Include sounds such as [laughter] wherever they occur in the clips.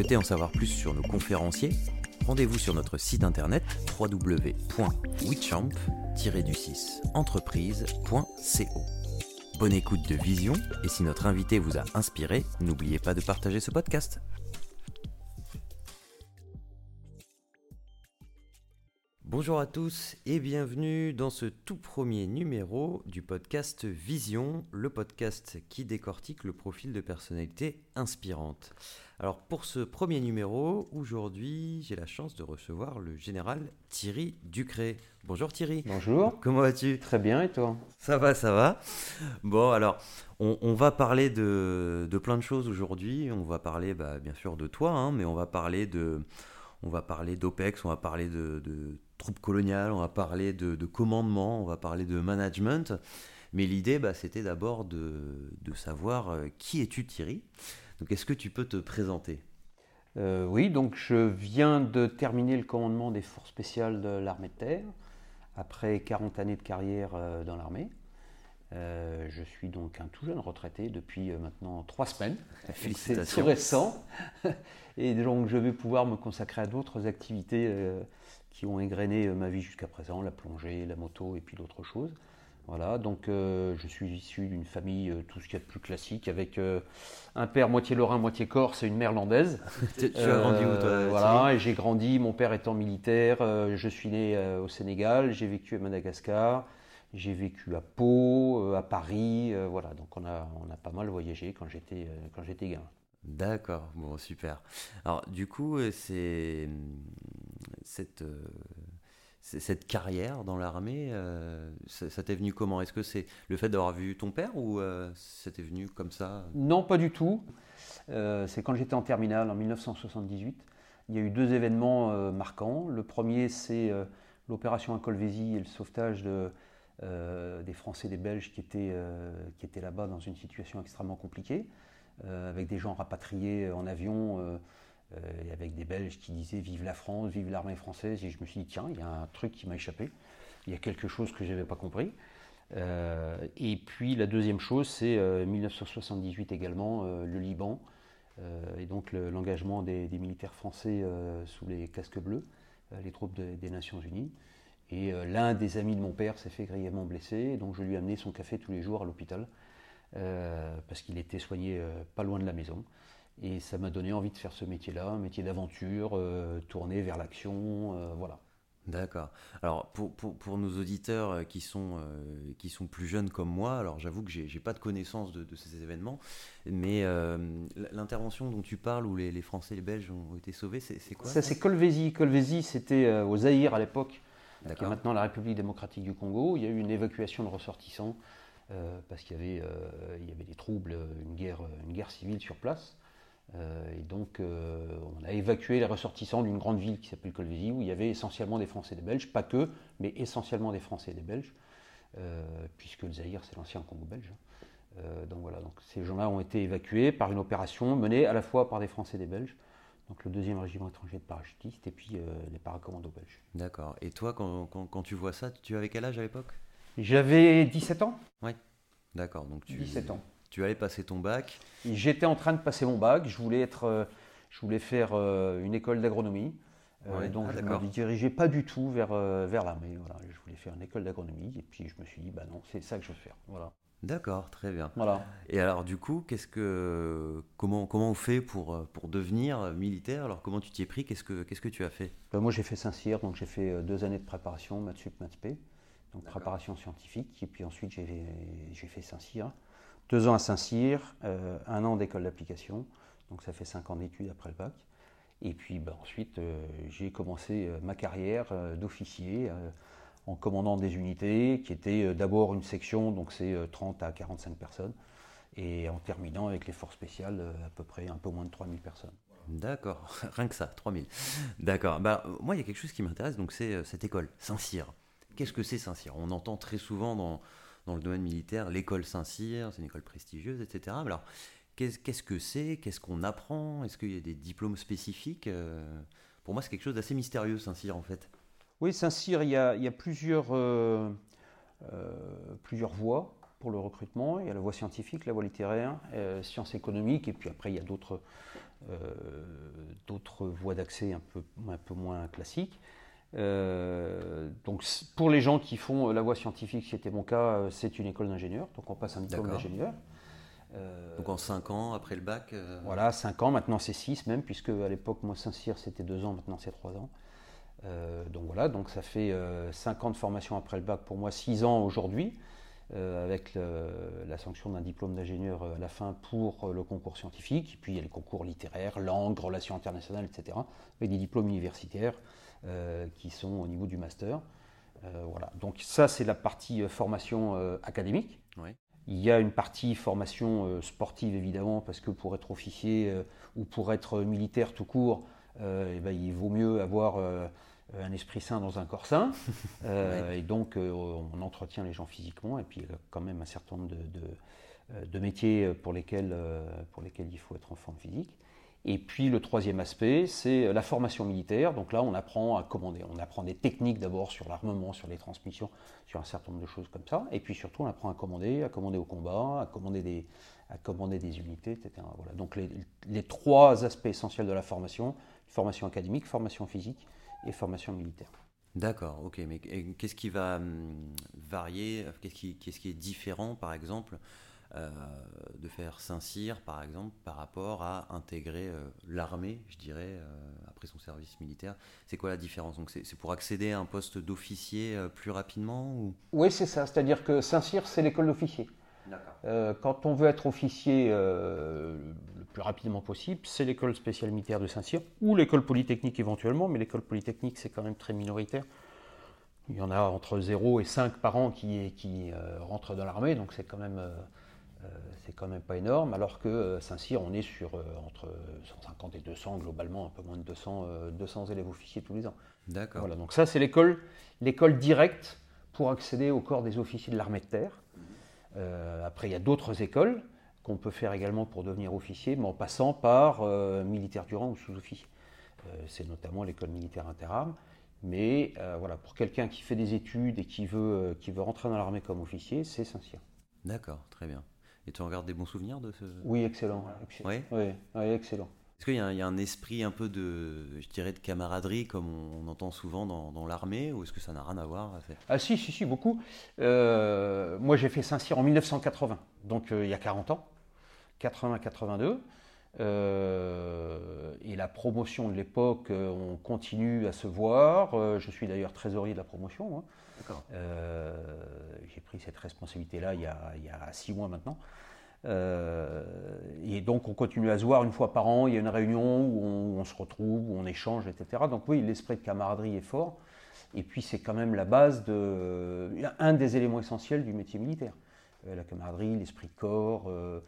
Souhaitez en savoir plus sur nos conférenciers, rendez-vous sur notre site internet www.witchamp-entreprise.co. Bonne écoute de Vision et si notre invité vous a inspiré, n'oubliez pas de partager ce podcast. Bonjour à tous et bienvenue dans ce tout premier numéro du podcast Vision, le podcast qui décortique le profil de personnalité inspirante. Alors pour ce premier numéro, aujourd'hui j'ai la chance de recevoir le général Thierry Ducré. Bonjour Thierry. Bonjour. Comment vas-tu? Très bien et toi? Ça va, ça va. Bon alors, on, va parler de, plein de choses aujourd'hui. On va parler bah, bien sûr de toi, hein, mais on va parler de... On va parler d'OPEX, on va parler de, troupes coloniales, on va parler de, commandement, on va parler de management. Mais l'idée, bah, c'était d'abord de, savoir euh, qui es-tu Thierry? Donc est-ce que tu peux te présenter? Euh, Oui, donc je viens de terminer le commandement des forces spéciales de l'armée de terre, après 40 années de carrière euh, dans l'armée. Je suis donc un tout jeune retraité depuis maintenant trois semaines. [laughs] C'est tout récent. [laughs] Et donc je vais pouvoir me consacrer à d'autres activités qui ont égrené ma vie jusqu'à présent, la plongée, la moto et puis d'autres choses. Voilà, donc euh, je suis issu d'une famille, euh, tout ce qu'il y a de plus classique, avec euh, un père moitié lorrain, moitié corse et une mère landaise. [laughs] tu as grandi où toi Voilà, et j'ai grandi, mon père étant militaire, je suis né au Sénégal, j'ai vécu à Madagascar, j'ai vécu à Pau, à Paris, voilà, donc on a, on a pas mal voyagé quand j'étais quand j'étais gamin. D'accord, bon super. Alors du coup, c'est cette cette carrière dans l'armée, euh, ça, t'est venu comment? Est-ce que c'est le fait d'avoir vu ton père ou euh, c'était venu comme ça? Non, pas du tout. Euh, c'est quand j'étais en terminale en 1978. Il y a eu deux événements marquants. Le premier, c'est l'opération à Colvézi et le sauvetage de, des Français et des Belges qui étaient, qui étaient là-bas dans une situation extrêmement compliquée, avec des gens rapatriés en avion euh, avec des Belges qui disaient Vive la France, vive l'armée française. Et je me suis dit Tiens, il y a un truc qui m'a échappé. Il y a quelque chose que je n'avais pas compris. Euh, et puis la deuxième chose, c'est 1978 euh, également, le Liban, et donc l'engagement des, militaires français sous les casques bleus, les troupes des Nations Unies. Et l'un des amis de mon père s'est fait grièvement blessé, donc je lui ai amené son café tous les jours à l'hôpital, parce qu'il était soigné pas loin de la maison. Et ça m'a donné envie de faire ce métier-là, un métier d'aventure, euh, tourné vers l'action, euh, voilà. D'accord. Alors pour, pour, pour, nos auditeurs euh, qui sont, qui sont plus jeunes comme moi, alors j'avoue que j'ai n'ai pas de connaissance de, ces événements, mais l'intervention dont tu parles où les, les, Français et les Belges ont été sauvés, c'est quoi Ça c'est Colvézi. Colvézi c'était au Zaïre à l'époque, qui est maintenant la République démocratique du Congo. Il y a eu une évacuation de ressortissants parce qu'il y, avait, il y avait des troubles, une guerre, une guerre civile sur place. Euh, et donc, euh, on a évacué les ressortissants d'une grande ville qui s'appelle Colvézi, où il y avait essentiellement des Français et des Belges, pas que, mais essentiellement des Français et des Belges, euh, puisque le Zaïre, c'est l'ancien Congo belge. donc voilà, donc ces gens-là ont été évacués par une opération menée à la fois par des Français et des Belges, donc le deuxième régiment étranger de parachutistes, et puis les paracommandos belges. D'accord. Et toi, quand, quand, tu vois ça, tu avais quel âge à l'époque? J'avais 17 ans. Oui. D'accord. Donc tu... 17 ans. Tu allais passer ton bac J'étais en train de passer mon bac. Je voulais, être, euh, je voulais faire euh, une école d'agronomie. Euh, donc ah, je ne me dirigeais pas du tout vers, vers l'armée. Voilà. Je voulais faire une école d'agronomie. Et puis je me suis dit, bah non, c'est ça que je veux faire. Voilà. D'accord, très bien. Voilà. Et alors du coup, qu'est-ce que, comment, comment on fait pour, pour devenir militaire? Alors comment tu t'y es pris? Qu'est-ce que, qu'est-ce que tu as fait? Ben, Moi j'ai fait Saint-Cyr, donc j'ai fait deux années de préparation, maths sup, maths donc préparation scientifique. Et puis ensuite, j'ai fait Saint-Cyr. Deux ans à Saint-Cyr, un an d'école d'application. Donc ça fait cinq ans d'études après le bac. Et puis ben, ensuite, j'ai commencé ma carrière d'officier en commandant des unités qui étaient d'abord une section, donc c'est 30 à 45 personnes et en terminant avec les forces spéciales, euh, à peu près un peu moins de 3000 personnes. D'accord, [laughs] rien que ça, 3000. D'accord. Bah, moi, il y a quelque chose qui m'intéresse, donc c'est euh, cette école, Saint-Cyr. Qu'est-ce que c'est Saint-Cyr? On entend très souvent dans, dans le domaine militaire l'école Saint-Cyr, c'est une école prestigieuse, etc. Alors, qu'est-ce que c'est? Qu'est-ce qu'on apprend? Est-ce qu'il y a des diplômes spécifiques euh, Pour moi, c'est quelque chose d'assez mystérieux, Saint-Cyr, en fait. Oui, Saint-Cyr, il, y a, y a plusieurs, voies pour le recrutement. Il y a la voie scientifique, la voie littéraire, euh, sciences économiques, et puis après il y a d'autres euh, voies d'accès un peu moins classiques. Euh, donc pour les gens qui font la voie scientifique, c'était mon cas, c'est une école d'ingénieur, donc on passe un diplôme d'ingénieur. donc en 5 ans après le bac Voilà, 5 ans, maintenant c'est 6 même, puisque à l'époque, moi Saint-Cyr c'était 2 ans, maintenant c'est 3 ans. donc voilà, donc ça fait 5 ans de formation après le bac pour moi, 6 ans aujourd'hui. Euh, avec la sanction d'un diplôme d'ingénieur euh, à la fin pour euh, le concours scientifique. Et puis il y a les concours littéraires, langue, relations internationales, etc. Avec des diplômes universitaires qui sont au niveau du master. voilà. Donc ça, c'est la partie formation académique. Il y a une partie formation sportive, évidemment, parce que pour être officier ou pour être militaire tout court, eh ben, il vaut mieux avoir euh, un esprit sain dans un corps sain. [laughs] Euh, et donc, euh, on entretient les gens physiquement. Et puis, il y a quand même un certain nombre de, de, métiers pour lesquels, pour lesquels il faut être en forme physique. Et puis, le troisième aspect, c'est la formation militaire. Donc là, on apprend à commander. On apprend des techniques d'abord sur l'armement, sur les transmissions, sur un certain nombre de choses comme ça. Et puis surtout, on apprend à commander, à commander au combat, à commander des, à commander des unités, etc. Voilà. Donc les, trois aspects essentiels de la formation, formation académique, formation physique et formation militaire. D'accord, ok, mais qu'est-ce qui va hum, varier, qu'est-ce qui, est différent par exemple? De faire Saint-Cyr par exemple par rapport à intégrer euh, l'armée, je dirais, euh, après son service militaire. C'est quoi la différence? Donc c'est pour accéder à un poste d'officier plus rapidement ou... Oui, c'est ça, c'est-à-dire que Saint-Cyr c'est l'école d'officier. Euh, quand on veut être officier euh, le plus rapidement possible, c'est l'école spéciale militaire de Saint-Cyr ou l'école polytechnique éventuellement, mais l'école polytechnique c'est quand même très minoritaire. Il y en a entre 0 et 5 par an qui, qui euh, rentrent dans l'armée, donc c'est quand même c'est quand même pas énorme, alors que Saint-Cyr, on est sur entre 150 et 200, globalement un peu moins de 200, 200 élèves officiers tous les ans. D'accord. Voilà, donc ça c'est l'école, l'école directe pour accéder au corps des officiers de l'armée de terre. Euh, après, il y a d'autres écoles qu'on peut faire également pour devenir officier, mais en passant par euh, militaire du rang ou sous-officier. Euh, c'est notamment l'école militaire interarmes. Mais voilà, pour quelqu'un qui fait des études et qui veut, qui veut rentrer dans l'armée comme officier, c'est Saint-Cyr. D'accord, très bien. Et tu en gardes des bons souvenirs de ce... Oui, excellent. Oui, oui, excellent. Est-ce qu'il y, a un esprit un peu de, je dirais, de camaraderie comme on, entend souvent dans, l'armée ou est-ce que ça n'a rien à voir Ah si, si, si, beaucoup. Euh, moi j'ai fait Saint-Cyr en 1980, donc euh, il y a 40 ans, 80-82. Euh, et la promotion de l'époque, on continue à se voir. je suis d'ailleurs trésorier de la promotion. Hein. J'ai pris cette responsabilité-là il, il, y a six mois maintenant. Euh, et donc on continue à se voir une fois par an, il y a une réunion où on, se retrouve, où on échange, etc. Donc oui, l'esprit de camaraderie est fort. Et puis c'est quand même la base de un des éléments essentiels du métier militaire. Euh, la camaraderie, l'esprit de corps, euh,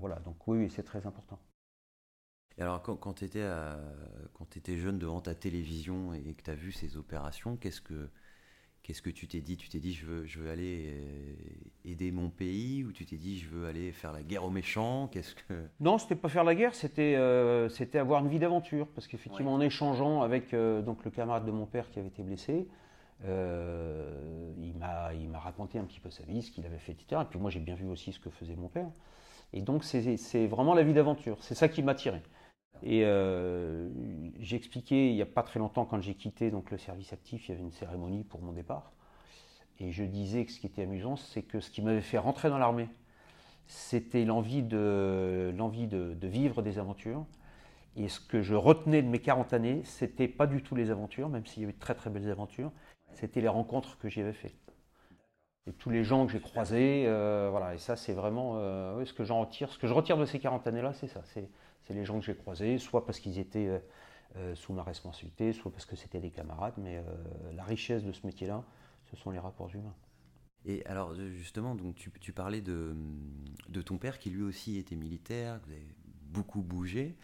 voilà. Donc oui, c'est très important. Et alors quand, quand tu étais, étais, jeune devant ta télévision et que tu as vu ces opérations, qu'est-ce que Qu'est-ce que tu t'es dit? Tu t'es dit je veux, je veux aller euh, aider mon pays ou tu t'es dit je veux aller faire la guerre aux méchants? Qu'est-ce que [laughs] Non, c'était pas faire la guerre, c'était euh, c'était avoir une vie d'aventure parce qu'effectivement en échangeant avec euh, donc le camarade de mon père qui avait été blessé, il m'a il m'a raconté un petit peu sa vie, ce qu'il avait fait, etc. Et puis moi j'ai bien vu aussi ce que faisait mon père. Et donc c'est vraiment la vie d'aventure. C'est ça qui m'a tiré. Et euh, j'ai expliqué il n'y a pas très longtemps, quand j'ai quitté donc, le service actif, il y avait une cérémonie pour mon départ. Et je disais que ce qui était amusant, c'est que ce qui m'avait fait rentrer dans l'armée, c'était l'envie de, de, vivre des aventures. Et ce que je retenais de mes 40 années, c'était pas du tout les aventures, même s'il y avait de très très belles aventures, c'était les rencontres que j'y avais faites. Et tous les gens que j'ai croisés, voilà, et ça c'est vraiment ce que j'en retire. Ce que je retire de ces 40 années-là, c'est ça. Les gens que j'ai croisés, soit parce qu'ils étaient sous ma responsabilité, soit parce que c'était des camarades, mais la richesse de ce métier-là, ce sont les rapports humains. Et alors justement, donc tu, parlais de, de, ton père qui lui aussi était militaire, vous avez beaucoup bougé.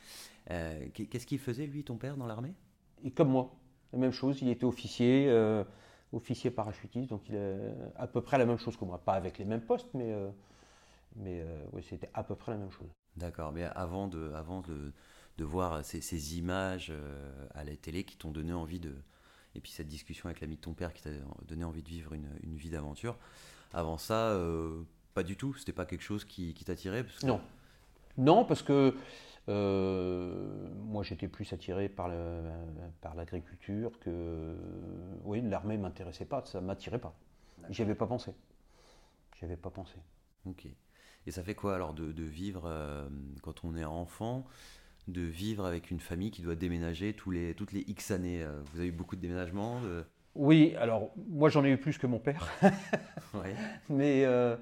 Euh, qu'est-ce qu'il faisait lui, ton père, dans l'armée? Et comme moi, la même chose. Il était officier, euh, officier parachutiste, donc il a à peu près la même chose que moi. Pas avec les mêmes postes, mais, euh, mais c'était à peu près la même chose. D'accord, mais avant de, avant de, de voir ces, ces images à la télé qui t'ont donné envie de, et puis cette discussion avec l'ami de ton père qui t'a donné envie de vivre une, vie d'aventure. Avant ça, euh, pas du tout C'était pas quelque chose qui, t'attirait Non. Non, parce que euh, moi j'étais plus attiré par, l'agriculture que. Oui, l'armée m'intéressait pas, ça m'attirait pas. J'y avais pas pensé. J'y avais pas pensé. Ok. Et ça fait quoi alors de, vivre euh, quand on est enfant de vivre avec une famille qui doit déménager tous les, toutes les X années euh, Vous avez eu beaucoup de déménagements Oui, alors moi j'en ai eu plus que mon père. [laughs] Mais euh,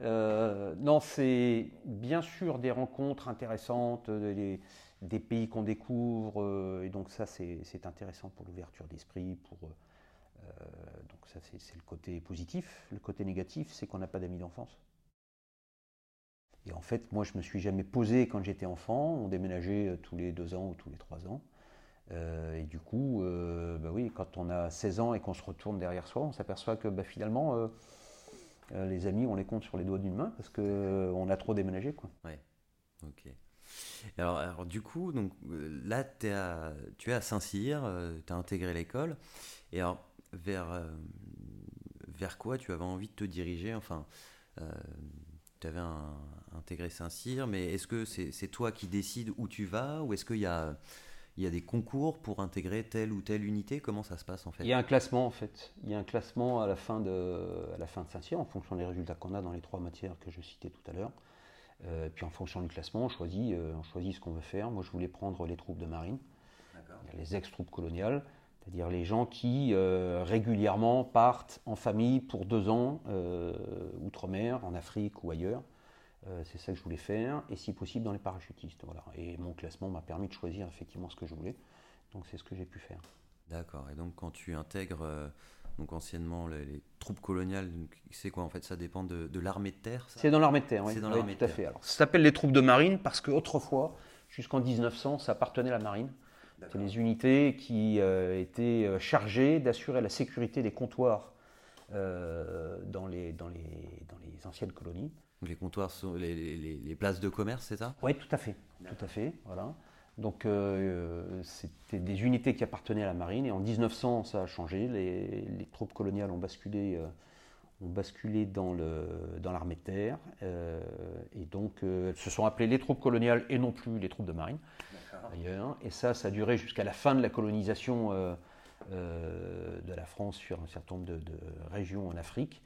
euh, non, c'est bien sûr des rencontres intéressantes, des, des pays qu'on découvre, et donc ça c'est intéressant pour l'ouverture d'esprit, pour... donc ça c'est le côté positif. Le côté négatif, c'est qu'on n'a pas d'amis d'enfance. Et en fait, moi, je me suis jamais posé quand j'étais enfant. On déménageait euh, tous les deux ans ou tous les trois ans. Euh, et du coup, euh, bah oui, quand on a 16 ans et qu'on se retourne derrière soi, on s'aperçoit que bah, finalement, les amis, on les compte sur les doigts d'une main parce qu'on a trop déménagé. Quoi. Ouais, ok. Alors, du coup, donc, là, es à, tu es à Saint-Cyr, tu as intégré l'école. Et alors, vers, vers quoi tu avais envie de te diriger? Enfin, tu avais intégré Saint-Cyr, mais est-ce que c'est toi qui décides où tu vas ou est-ce qu'il y a, il y a des concours pour intégrer telle ou telle unité? Comment ça se passe en fait? Il y a un classement en fait. Il y a un classement à la fin de, à la fin de Saint-Cyr en fonction des résultats qu'on a dans les trois matières que je citais tout à l'heure. Euh, puis en fonction du classement, on choisit, euh, on choisit ce qu'on veut faire. Moi, je voulais prendre les troupes de marine, les ex-troupes coloniales, c'est-à-dire les gens qui euh, régulièrement partent en famille pour deux ans, euh, outre-mer, en Afrique ou ailleurs. Euh, c'est ça que je voulais faire, et si possible dans les parachutistes. Voilà. Et mon classement m'a permis de choisir effectivement ce que je voulais. Donc c'est ce que j'ai pu faire. D'accord. Et donc quand tu intègres donc anciennement les, troupes coloniales, c'est quoi en fait Ça dépend de, l'armée de terre C'est dans l'armée de terre, oui. C'est dans l'armée tout à fait. Alors, ça s'appelle les troupes de marine parce qu'autrefois, jusqu'en 1900, ça appartenait à la marine. C'était les unités qui euh, étaient euh, chargées d'assurer la sécurité des comptoirs euh, dans, les, dans, les, dans les anciennes colonies. Les comptoirs sont les, places de commerce, c'est ça? Oui, tout à fait. Tout à fait. Voilà. Donc c'était des unités qui appartenaient à la marine et en 1900 ça a changé. Les, troupes coloniales ont basculé, ont basculé dans l'armée dans de terre et donc elles se sont appelées les troupes coloniales et non plus les troupes de marine. Et ça, ça a duré jusqu'à la fin de la colonisation euh, euh, de la France sur un certain nombre de, régions en Afrique,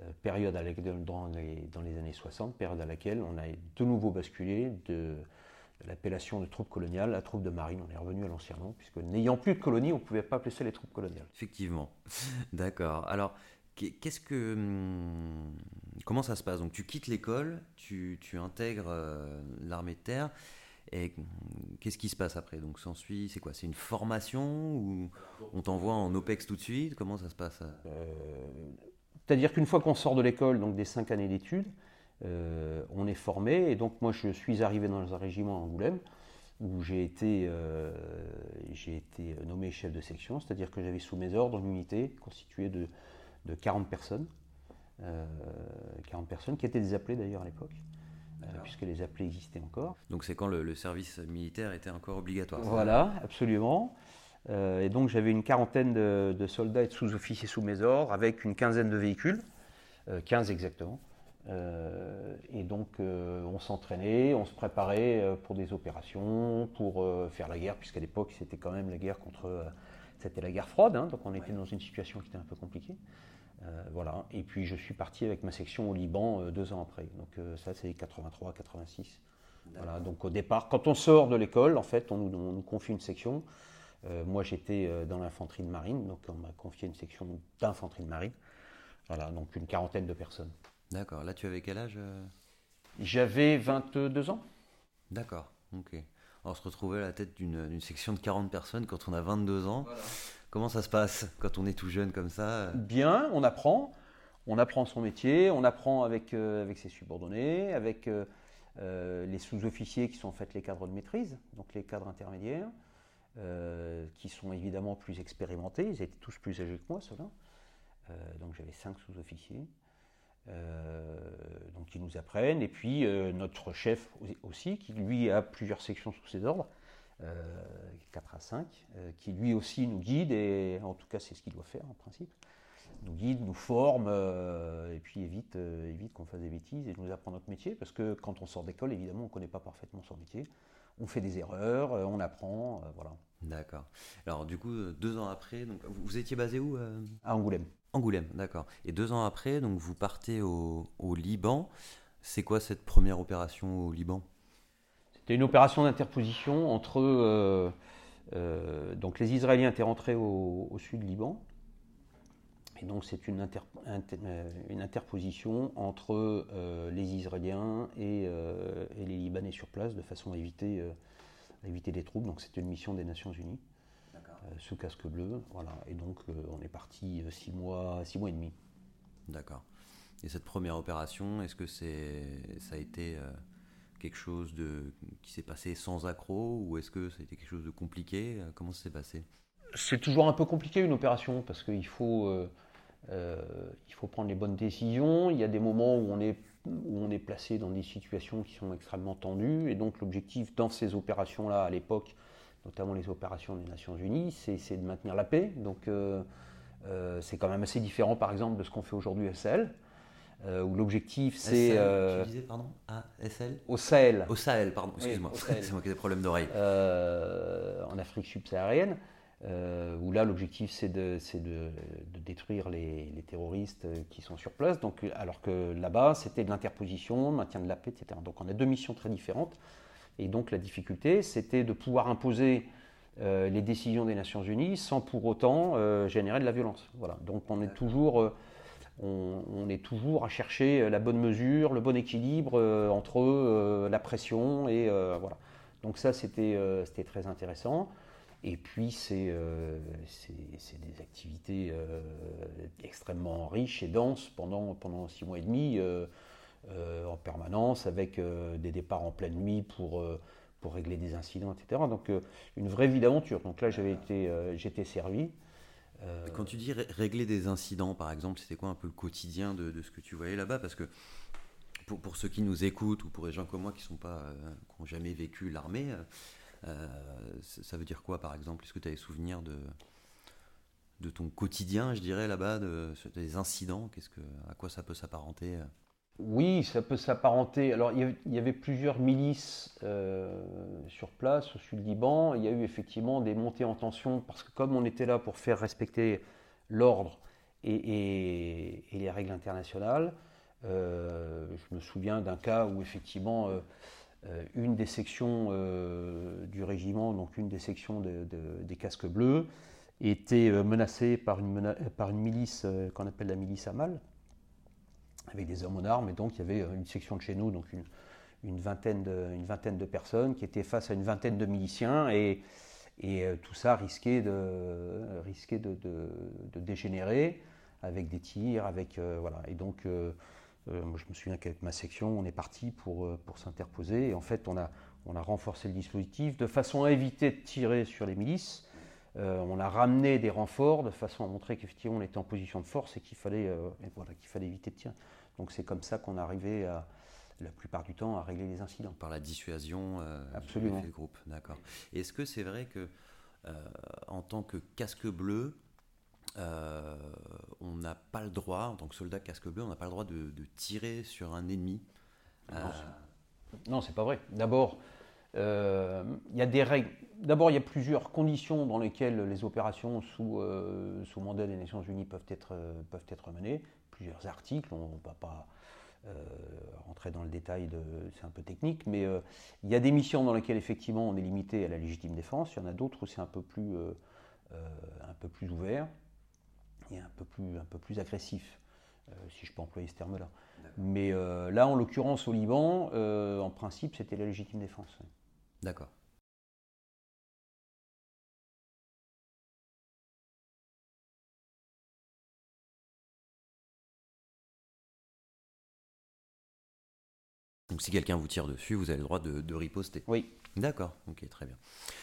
euh, période à dans, les, dans, les, années 60, période à laquelle on a de nouveau basculé de, l'appellation de troupes coloniales à troupes de marine. On est revenu à l'ancien nom, puisque n'ayant plus de colonies, on ne pouvait pas appeler ça les troupes coloniales. Effectivement. [laughs] D'accord. Alors, qu'est-ce que. Hum, comment ça se passe? Donc, tu quittes l'école, tu intègres l'armée de terre. Et qu'est-ce qui se passe après? Donc s'ensuit, c'est quoi? C'est une formation ou on t'envoie en OPEX tout de suite? Comment ça se passe? Euh, C'est-à-dire qu'une fois qu'on sort de l'école, donc des cinq années d'études, euh, on est formé. Et donc moi, je suis arrivé dans un régiment à Angoulême où j'ai été, euh, nommé chef de section, c'est-à-dire que j'avais sous mes ordres une unité constituée de, de 40 personnes, 40 personnes qui étaient des appelés d'ailleurs à l'époque. Euh, puisque les appelés existaient encore. Donc c'est quand le, service militaire était encore obligatoire Voilà, absolument. Euh, et donc j'avais une quarantaine de, soldats et de sous-officiers sous mes ordres, avec une quinzaine de véhicules, 15 euh, exactement. et donc on s'entraînait, on se préparait pour des opérations, pour faire la guerre, puisqu'à l'époque c'était quand même la guerre contre... c'était la guerre froide, hein, donc on était dans une situation qui était un peu compliquée. Euh, voilà. Et puis je suis parti avec ma section au Liban euh, deux ans après. Donc euh, ça c'est 83, 86. Voilà. Donc au départ, quand on sort de l'école, en fait, on nous, confie une section. moi j'étais dans l'infanterie de marine, donc on m'a confié une section d'infanterie de marine. Voilà, donc une quarantaine de personnes. D'accord. Là, tu avais quel âge J'avais 22 ans. D'accord, ok. Alors, se retrouver à la tête d'une section de 40 personnes quand on a 22 ans, comment ça se passe quand on est tout jeune comme ça? Bien, on apprend. On apprend son métier, on apprend avec, avec ses subordonnés, avec euh, les sous-officiers qui sont en fait les cadres de maîtrise, donc les cadres intermédiaires, euh, qui sont évidemment plus expérimentés, ils étaient tous plus âgés que moi, ceux-là. Euh, donc j'avais cinq sous-officiers. donc qui nous apprennent, et puis notre chef aussi, qui lui a plusieurs sections sous ses ordres, 4 à 5, qui lui aussi nous guide, et en tout cas c'est ce qu'il doit faire en principe nous guide, nous forme, euh, et puis évite, euh, évite qu'on fasse des bêtises et nous apprend notre métier, parce que quand on sort d'école, évidemment, on ne connaît pas parfaitement son métier. On fait des erreurs, euh, on apprend, voilà. D'accord. Alors du coup, deux ans après, donc, vous étiez basé où À Angoulême. Angoulême, d'accord. Et deux ans après, donc vous partez au, au Liban. C'est quoi cette première opération au Liban? C'était une opération d'interposition entre... donc les Israéliens étaient rentrés au, au sud Liban, et donc c'est une, euh, une, interposition entre euh, les Israéliens euh, et, les Libanais sur place de façon à éviter, éviter des troubles. Donc c'était une mission des Nations Unies sous casque bleu. Voilà. Et donc on est parti six mois, six mois et demi. D'accord. Et cette première opération, est-ce que c'est, ça a été quelque chose de, qui s'est passé sans accroc ou est-ce que ça a été quelque chose de compliqué? Comment ça s'est passé? C'est toujours un peu compliqué une opération parce qu'il faut, euh, il faut prendre les bonnes décisions. Il y a des moments où on est où on est placé dans des situations qui sont extrêmement tendues. Et donc l'objectif dans ces opérations-là, à l'époque, notamment les opérations des Nations Unies, c'est de maintenir la paix. Donc euh, euh, c'est quand même assez différent, par exemple, de ce qu'on fait aujourd'hui à Sahel. Où l'objectif c'est. tu disais, pardon à SL Au Sahel. Au Sahel, pardon, excuse-moi. [laughs] c'est moi qui ai des problèmes d'oreille. en Afrique subsaharienne. Euh, où là l'objectif c'est de, de, de, détruire les, les, terroristes qui sont sur place, donc, alors que là-bas c'était de l'interposition, maintien de la paix, etc. Donc on a deux missions très différentes, et donc la difficulté c'était de pouvoir imposer euh, les décisions des Nations Unies sans pour autant euh, générer de la violence. Voilà. Donc on est toujours... On, est toujours à chercher la bonne mesure, le bon équilibre entre la pression et voilà. Donc ça c'était très intéressant. Et puis, c'est euh, des activités euh, extrêmement riches et denses pendant, pendant six mois et demi, euh, en permanence, avec des départs en pleine nuit pour, pour régler des incidents, etc. Donc, une vraie vie d'aventure. Donc là, j'étais servi. Quand tu dis régler des incidents, par exemple, c'était quoi un peu le quotidien de, ce que tu voyais là-bas? Parce que pour, pour, ceux qui nous écoutent ou pour les gens comme moi qui n'ont jamais vécu l'armée, euh, ça veut dire quoi, par exemple? Est-ce que tu as des souvenirs de, de ton quotidien, je dirais, là-bas, de, des incidents? Qu'est-ce que, À quoi ça peut s'apparenter euh? Oui, ça peut s'apparenter. Alors, il y avait plusieurs milices euh, sur place au sud Liban. Il y a eu effectivement des montées en tension parce que, comme on était là pour faire respecter l'ordre et, les règles internationales, je me souviens d'un cas où effectivement euh, une des sections euh, du régiment, donc une des sections des casques bleus, était euh, menacée par une, par une milice qu'on appelle la milice Amal, avec des hommes en armes, et donc il y avait une section de chez nous, donc une, vingtaine, de, personnes qui étaient face à une vingtaine de miliciens, et, et tout ça risquait de, risquait de, dégénérer avec des tirs, avec et donc euh, je me souviens qu'avec ma section, on est parti pour, euh, s'interposer. Et en fait, on a, renforcé le dispositif de façon à éviter de tirer sur les milices. Euh, on a ramené des renforts de façon à montrer qu'effectivement on était en position de force et qu'il fallait éviter de tirer. Donc c'est comme ça qu'on arrivait à, la plupart du temps à régler les incidents. Par la dissuasion Absolument. du groupe, d'accord. Est-ce que c'est vrai que en tant que casque bleu, euh, on n'a pas le droit, en tant que soldat casque bleu, on n'a pas le droit de, tirer sur un ennemi. Non, c'est pas vrai. D'abord, euh, il y a des règles. D'abord, il y a plusieurs conditions dans lesquelles les opérations sous, euh, sous mandat des Nations Unies peuvent être, peuvent être menées. Plusieurs articles, on ne va pas rentrer dans le détail, c'est un peu technique, mais il y a des missions dans lesquelles effectivement on est limité à la légitime défense, il y en a d'autres où c'est un, peu plus, un peu plus ouvert et un peu plus, un peu plus agressif. si je peux employer ce terme-là. Mais là, en l'occurrence, au Liban, en principe, c'était la légitime défense. D'accord. Donc si quelqu'un vous tire dessus, vous avez le droit de, riposter. Oui. D'accord, ok, très bien.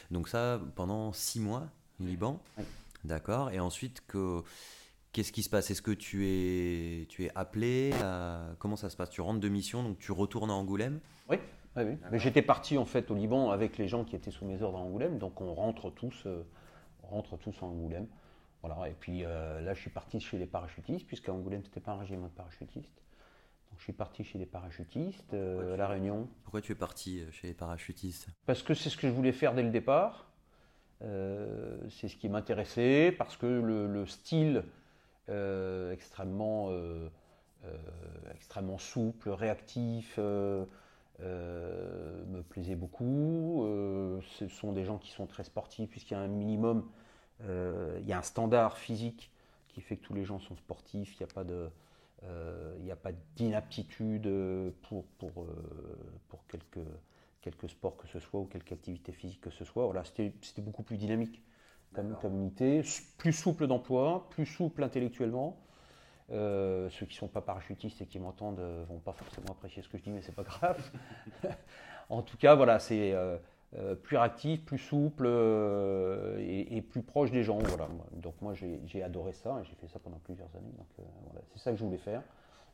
Donc ça, pendant six mois, Liban. D'accord. Et ensuite, que, qu'est-ce qui se passe? Est-ce que tu es, tu es appelé? Comment ça se passe? Tu rentres de mission, donc tu retournes à Angoulême? Oui. oui, Mais j'étais parti en fait au Liban avec les gens qui étaient sous mes ordres à Angoulême, donc on rentre tous, euh, rentre tous en Angoulême. Voilà. Et puis euh, là, je suis parti chez les parachutistes, puisqu'à Angoulême, c'était pas un régiment de parachutistes je suis parti chez les parachutistes euh, à La Réunion. Pourquoi tu es parti euh, chez les parachutistes? Parce que c'est ce que je voulais faire dès le départ. Euh, c'est ce qui m'intéressait, parce que le, style extrêmement, extrêmement souple, réactif, me plaisait beaucoup. ce sont des gens qui sont très sportifs, puisqu'il y a un minimum, il y a un standard physique qui fait que tous les gens sont sportifs, il n'y a pas de il n'y a pas d'inaptitude pour, pour, euh, pour quelque, quelque sport que ce soit ou quelque activité physique que ce soit. Voilà, C'était beaucoup plus dynamique comme, unité, plus souple d'emploi, plus souple intellectuellement. Euh, ceux qui ne sont pas parachutistes et qui m'entendent ne vont pas forcément apprécier ce que je dis, mais c'est pas [laughs] grave. en tout cas, voilà, c'est euh, plus réactif, plus souple euh, et, plus proche des gens. Voilà. Donc moi j'ai adoré ça et j'ai fait ça pendant plusieurs années. Donc euh, voilà, c'est ça que je voulais faire.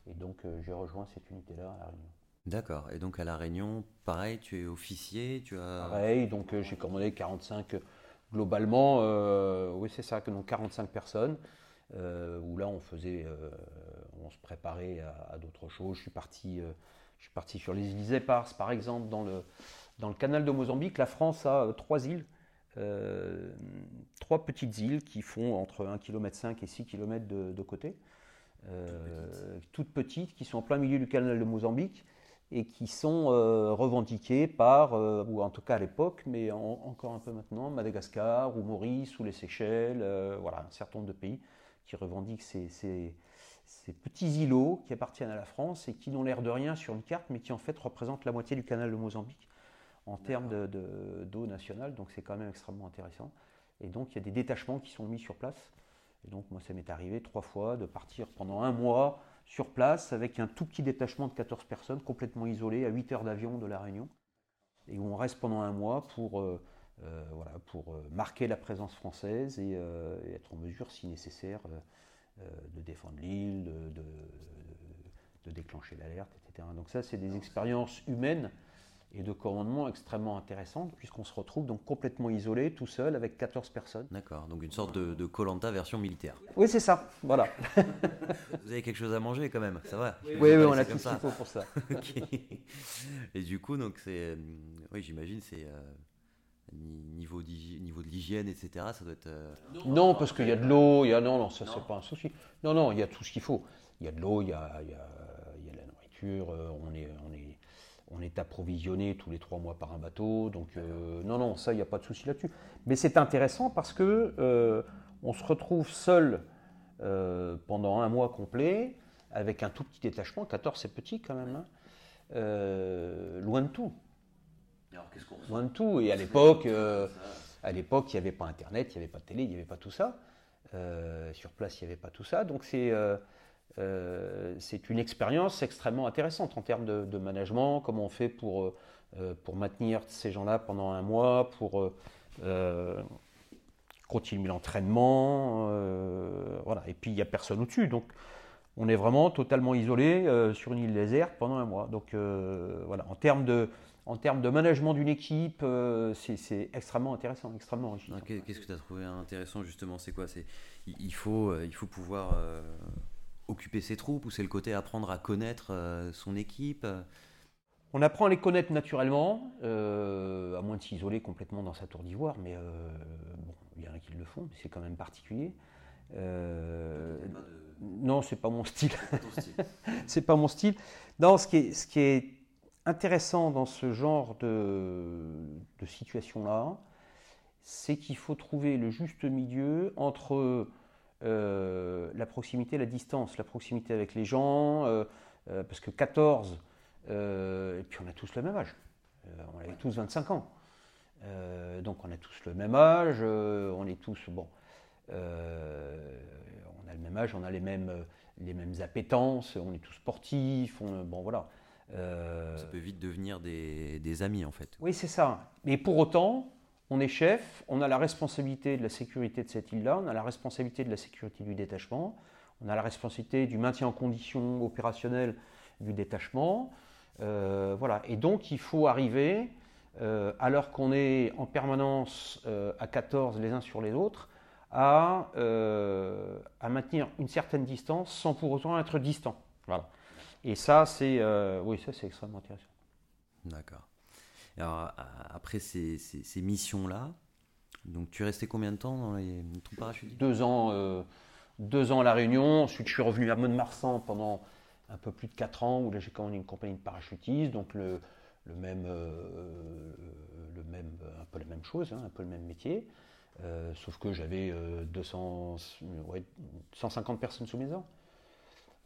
Et donc j'ai rejoint cette unité-là à La Réunion. D'accord. Et donc à La Réunion, pareil, tu es officier, tu as. Pareil. Donc j'ai commandé 45 globalement. oui c'est ça, donc 45 personnes. où là on faisait, on se préparait à, d'autres choses. Je suis parti, je suis parti sur les îles Éparses par exemple dans le dans le canal de Mozambique, la France a euh, trois îles, euh, trois petites îles qui font entre 1,5 km et 6 km de, côté, euh, toutes, petites. qui sont en plein milieu du canal de Mozambique et qui sont revendiquées par, ou en tout cas à l'époque, mais encore un peu maintenant, Madagascar ou Maurice ou les Seychelles, voilà, un certain nombre de pays qui revendiquent ces, ces, petits îlots qui appartiennent à la France et qui n'ont l'air de rien sur une carte, mais qui en fait représentent la moitié du canal de Mozambique en termes d'eau de, nationale, donc c'est quand même extrêmement intéressant. Et donc il y a des détachements qui sont mis sur place. Et donc moi ça m'est arrivé trois fois de partir pendant un mois sur place avec un tout petit détachement de 14 personnes complètement isolé à 8 heures d'avion de la Réunion. Et où on reste pendant un mois pour, euh, euh, voilà, pour euh, marquer la présence française et, être en mesure, si nécessaire, de défendre l'île, de, de, de, déclencher l'alerte, etc. Donc ça c'est des expériences humaines et de commandement extrêmement intéressante, puisqu'on se retrouve donc complètement isolé, tout seul, avec 14 personnes. D'accord, donc une sorte de Colanta version militaire. Oui, c'est ça, voilà. [laughs] Vous avez quelque chose à manger quand même, ça va Oui, oui, on a tout ce qu'il faut pour ça. [laughs] Et du coup, donc c'est, euh, oui, j'imagine, c'est euh, niveau, niveau de l'hygiène, etc. Ça doit être. Euh, non, parce qu'il y a de l'eau, il y a non, non, ça c'est pas un souci. Non, non, il y a tout ce qu'il faut. Il y a de l'eau, il y a, il y a, il y a la nourriture, on est, on est on est approvisionné tous les trois mois par un bateau, donc euh, non, non, ça, il n'y a pas de souci là-dessus. Mais c'est intéressant parce que euh, on se retrouve seul euh, pendant un mois complet, avec un tout petit détachement, 14 c'est petit quand même, hein, loin de tout. Alors, qu'on loin de tout. Et à l'époque, à l'époque, il n'y avait pas Internet, il n'y avait pas de télé, il n'y avait pas tout ça. sur place, il n'y avait pas tout ça. Donc c'est euh, c'est une expérience extrêmement intéressante en termes de, management, comment on fait pour, euh, euh, pour maintenir ces gens-là pendant un mois, pour continuer l'entraînement, voilà. Et puis il n'y a personne au-dessus, donc on est vraiment totalement isolé sur une île déserte pendant un mois. Donc voilà, en termes de, en termes de management d'une équipe, c'est extrêmement intéressant, extrêmement enrichissant. Qu'est-ce que tu as trouvé intéressant justement? C'est quoi? Il faut, il faut pouvoir occuper ses troupes ou c'est le côté apprendre à connaître euh, son équipe on apprend à les connaître naturellement, euh, à moins de s'isoler complètement dans sa tour d'ivoire, mais euh, bon, il y en a qui le font, mais c'est quand même particulier. Non, c'est pas mon style. [laughs] c'est pas mon style. Non, ce qui est, ce qui est intéressant dans ce genre de, de situation-là, c'est qu'il faut trouver le juste milieu entre la proximité, la distance, la proximité avec les gens, parce que 14, et puis on a tous le même âge. on avait tous 25 ans. donc on a tous le même âge, on est tous, bon, on a le même âge, on a les mêmes, les mêmes appétences, on est tous sportifs, on, bon voilà. Ça peut vite devenir des, des amis en fait. Oui, c'est ça. Mais pour autant, on est chef, on a la responsabilité de la sécurité de cette île-là, on a la responsabilité de la sécurité du détachement, on a la responsabilité du maintien en condition opérationnelle du détachement. Euh, voilà. Et donc, il faut arriver, euh, alors qu'on est en permanence euh, à 14 les uns sur les autres, à, à, maintenir une certaine distance sans pour autant être distant. Voilà. Et ça, c'est oui, ça, c'est extrêmement intéressant. D'accord. Alors, après ces, missions-là, donc tu es resté combien de temps dans les, ton parachute Deux ans, euh, deux ans à La Réunion. Ensuite, je suis revenu à Mont-de-Marsan pendant un peu plus de quatre ans, où là j'ai commandé une compagnie de parachutistes, donc le, le même, euh, le même, un peu la même chose, hein, un peu le même métier. Euh, sauf que j'avais 200, 150 personnes sous mes ordres.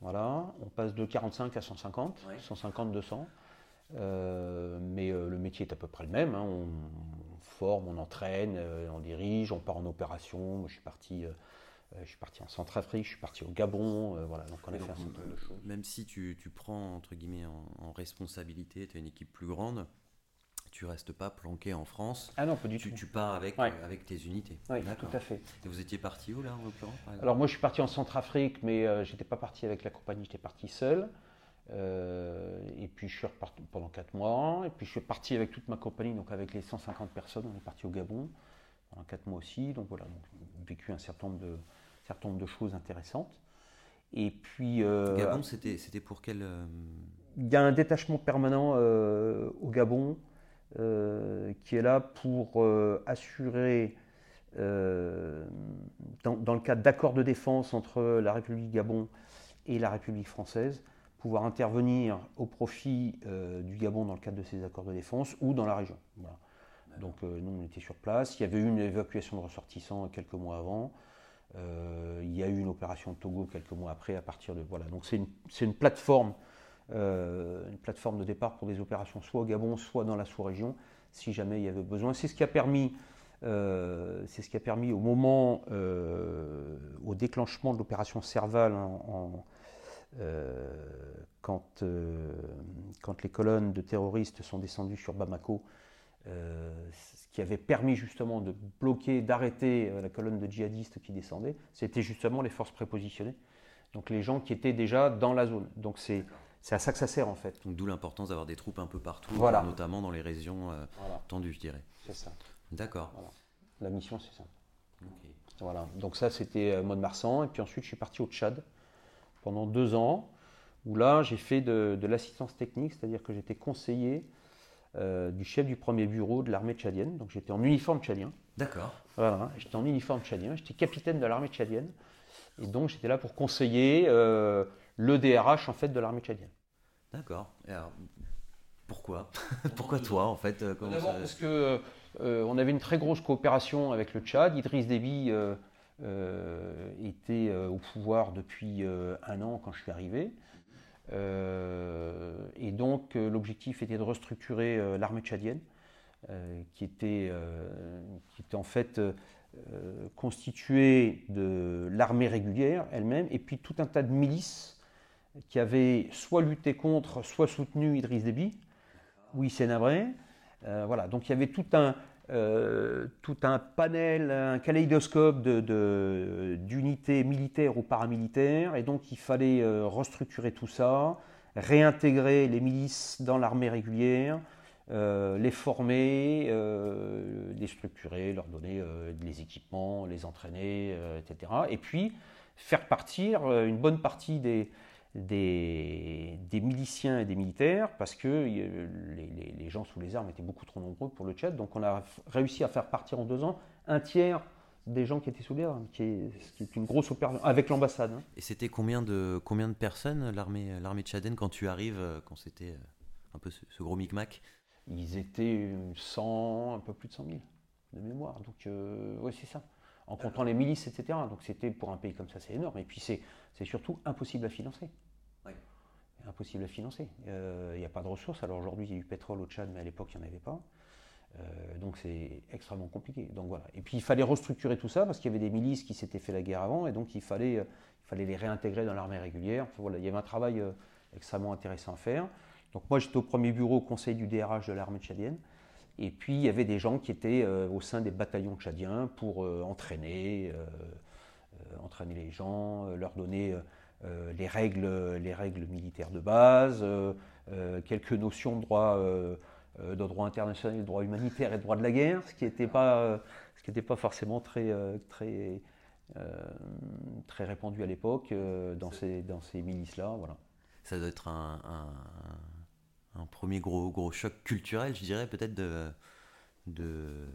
Voilà, on passe de 45 à 150, 150, 200. Euh, mais euh, le métier est à peu près le même. Hein. On, forme, on entraîne, euh, on dirige, on part en opération. Moi, je suis parti. je suis parti en Centrafrique, je suis parti au Gabon, voilà, donc on a fait un certain nombre de choses. Même si tu, tu prends entre guillemets en, responsabilité, tu as une équipe plus grande, tu restes pas planqué en France. Ah non, pas du tu, tout. Tu pars avec, avec tes unités. Oui, tout à fait. Et vous étiez parti où là en l'occurrence Alors moi je suis parti en Centrafrique, mais j'étais pas parti avec la compagnie, j'étais parti seul. Euh, et puis je suis reparti pendant 4 mois. Et puis je suis parti avec toute ma compagnie, donc avec les 150 personnes. On est parti au Gabon pendant 4 mois aussi. Donc voilà, j'ai vécu un certain nombre de, certain nombre de choses intéressantes. Et puis. Euh, Gabon, c'était, c'était pour quel. Euh, Il y a un détachement permanent au Gabon qui est là pour assurer. Dans, dans, le cadre d'accords de défense entre la République Gabon et la République française, pouvoir intervenir au profit euh, du Gabon dans le cadre de ces accords de défense ou dans la région. Donc euh, nous, on était sur place. Il y avait eu une évacuation de ressortissants quelques mois avant. Euh, il y a eu une opération de Togo quelques mois après. À partir de voilà, donc c'est une, une, plateforme, une plateforme de départ pour des opérations soit au Gabon, soit dans la sous-région, si jamais il y avait besoin. C'est ce qui a permis c'est ce qui a permis au moment, au déclenchement de l'opération Serval en, quand, euh, quand les colonnes de terroristes sont descendues sur Bamako, euh, ce qui avait permis justement de bloquer, d'arrêter la colonne de djihadistes qui descendait, c'était justement les forces prépositionnées. Donc les gens qui étaient déjà dans la zone. Donc c'est à ça que ça sert en fait. Donc d'où l'importance d'avoir des troupes un peu partout, notamment dans les régions tendues, je dirais. C'est ça. D'accord. La mission, c'est ça. Voilà. Donc ça, c'était Mode Marsan. Et puis ensuite, je suis parti au Tchad pendant deux ans, où là j'ai fait de, l'assistance technique, c'est-à-dire que j'étais conseiller euh, du chef du premier bureau de l'armée tchadienne, donc j'étais en uniforme tchadien. D'accord. Voilà, j'étais en uniforme tchadien, j'étais capitaine de l'armée tchadienne, et donc j'étais là pour conseiller euh, le DRH en fait de l'armée tchadienne. D'accord. pourquoi? [laughs] Pourquoi toi en fait euh, parce que on avait une très grosse coopération avec le Tchad. Idriss Déby euh, était euh, au pouvoir depuis euh, un an quand je suis arrivé. et donc l'objectif était de restructurer l'armée tchadienne, qui, était, qui était en fait constituée de l'armée régulière elle-même, et puis tout un tas de milices qui avaient soit lutté contre, soit soutenu Idriss Déby, c'est navré. voilà, donc il y avait tout un, euh, tout un panel, un kaléidoscope d'unités de, militaires ou paramilitaires, et donc il fallait euh, restructurer tout ça, réintégrer les milices dans l'armée régulière, euh, les former, les structurer, leur donner les équipements, les entraîner, etc. Et puis faire partir une bonne partie des, des, miliciens et des militaires parce que les, gens sous les armes étaient beaucoup trop nombreux pour le Tchad. Donc on a réussi à faire partir en deux ans un tiers des gens qui étaient sous les armes, qui est, ce qui est une grosse opération, avec l'ambassade. Hein. Et c'était combien de, combien de personnes l'armée, l'armée tchadienne quand tu arrives, euh, quand c'était euh, un peu ce, gros micmac? Ils étaient 100, un peu plus de 100 000 de mémoire. Donc euh, oui, c'est ça. en comptant les milices, etc. Donc c'était pour un pays comme ça, c'est énorme. Et puis c'est surtout impossible à financer. Impossible à financer. Euh, il n'y a pas de ressources. Alors aujourd'hui, il y a du pétrole au Tchad, mais à l'époque, il n'y en avait pas. Euh, donc c'est extrêmement compliqué. Donc voilà. Et puis il fallait restructurer tout ça parce qu'il y avait des milices qui s'étaient fait la guerre avant, et donc il fallait, euh, il fallait les réintégrer dans l'armée régulière. voilà, il y avait un travail extrêmement intéressant à faire. Donc moi j'étais au premier bureau au conseil du DRH de l'armée tchadienne. Et puis il y avait des gens qui étaient euh, au sein des bataillons tchadiens pour euh, entraîner, euh, entraîner les gens, leur donner les, règles, les règles militaires de base, quelques notions de droit, de droit international, de droit humanitaire et de droit de la guerre, ce qui n'était pas, pas forcément très, très, très répandu à l'époque dans ces, dans ces milices-là. Voilà. Ça doit être un un premier gros, gros choc culturel, je dirais, peut-être de, de,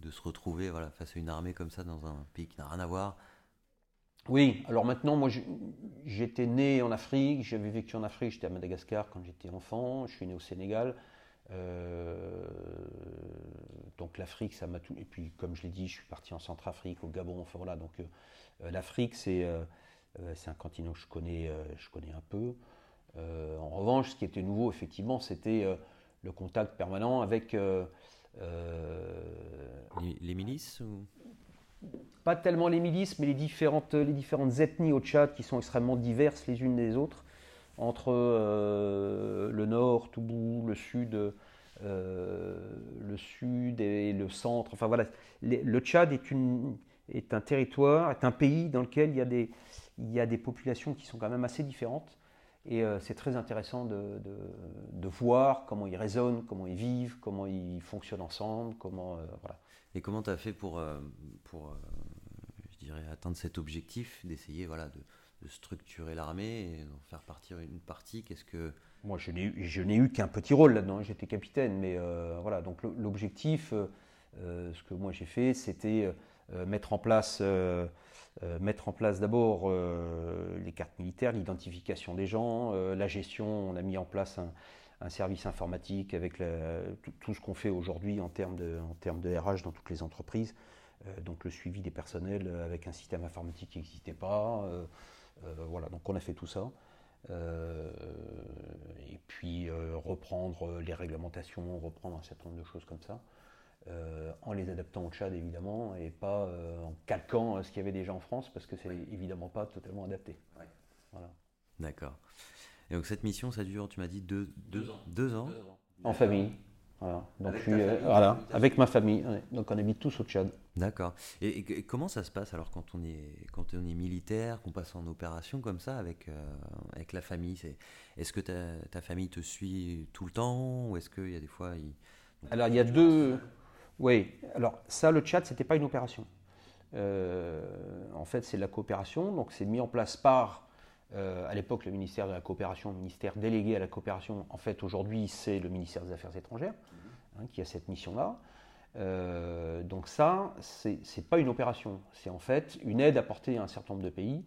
de, se retrouver voilà, face à une armée comme ça dans un pays qui n'a rien à voir. Oui, alors maintenant, moi j'étais né en Afrique, j'avais vécu en Afrique, j'étais à Madagascar quand j'étais enfant, je suis né au Sénégal. Euh, donc l'Afrique, ça m'a tout. Et puis, comme je l'ai dit, je suis parti en Centrafrique, au Gabon. Enfin voilà. Donc euh, l'Afrique, c'est euh, un continent que je connais, je connais un peu. Euh, en revanche, ce qui était nouveau, effectivement, c'était euh, le contact permanent avec... Euh, les, milices Pas tellement les milices, mais les différentes, les différentes ethnies au Tchad qui sont extrêmement diverses les unes des autres, entre le nord, Toubou, le sud, le sud et le centre. Enfin voilà, le Tchad est, une, est un territoire, est un pays dans lequel il y, a des, il y a des populations qui sont quand même assez différentes. Et euh, c'est très intéressant de, de, voir comment ils résonnent, comment ils vivent, comment ils fonctionnent ensemble, comment euh, voilà. Et comment tu as fait pour, euh, pour je dirais, atteindre cet objectif d'essayer voilà, de, structurer l'armée et d'en faire partir une partie? Qu'est-ce que moi je n'ai eu qu'un petit rôle là-dedans. J'étais capitaine, mais voilà. Donc l'objectif, ce que moi j'ai fait, c'était mettre en place euh, mettre en place d'abord euh, les cartes militaires, l'identification des gens, euh, la gestion. On a mis en place un, service informatique avec tout, ce qu'on fait aujourd'hui en termes de, en termes de RH dans toutes les entreprises. donc le suivi des personnels avec un système informatique qui n'existait pas. voilà, donc on a fait tout ça. et puis reprendre les réglementations, reprendre un certain nombre de choses comme ça. Euh, en les adaptant au Tchad évidemment, et pas euh, en calquant euh, ce qu'il y avait déjà en France, parce que c'est évidemment pas totalement adapté. Voilà. D'accord. Et donc cette mission, ça dure, tu m'as dit, deux, deux, ans. Deux ans. En famille. Voilà. Donc avec, voilà, avec ma famille. Donc on habite tous au Tchad. D'accord. Et, comment ça se passe alors quand on est, quand on est militaire, qu'on passe en opération comme ça avec, avec la famille? Est-ce que ta, ta, famille te suit tout le temps ou est-ce qu'il y a des fois... Alors il y a deux... Oui, alors ça, le chat, ce n'était pas une opération. Euh, en fait, c'est de la coopération, donc c'est mis en place par, euh, à l'époque, le ministère de la coopération, le ministère délégué à la coopération. En fait, aujourd'hui, c'est le ministère des Affaires étrangères hein, qui a cette mission-là. Euh, donc ça, ce n'est pas une opération, c'est en fait une aide apportée à un certain nombre de pays,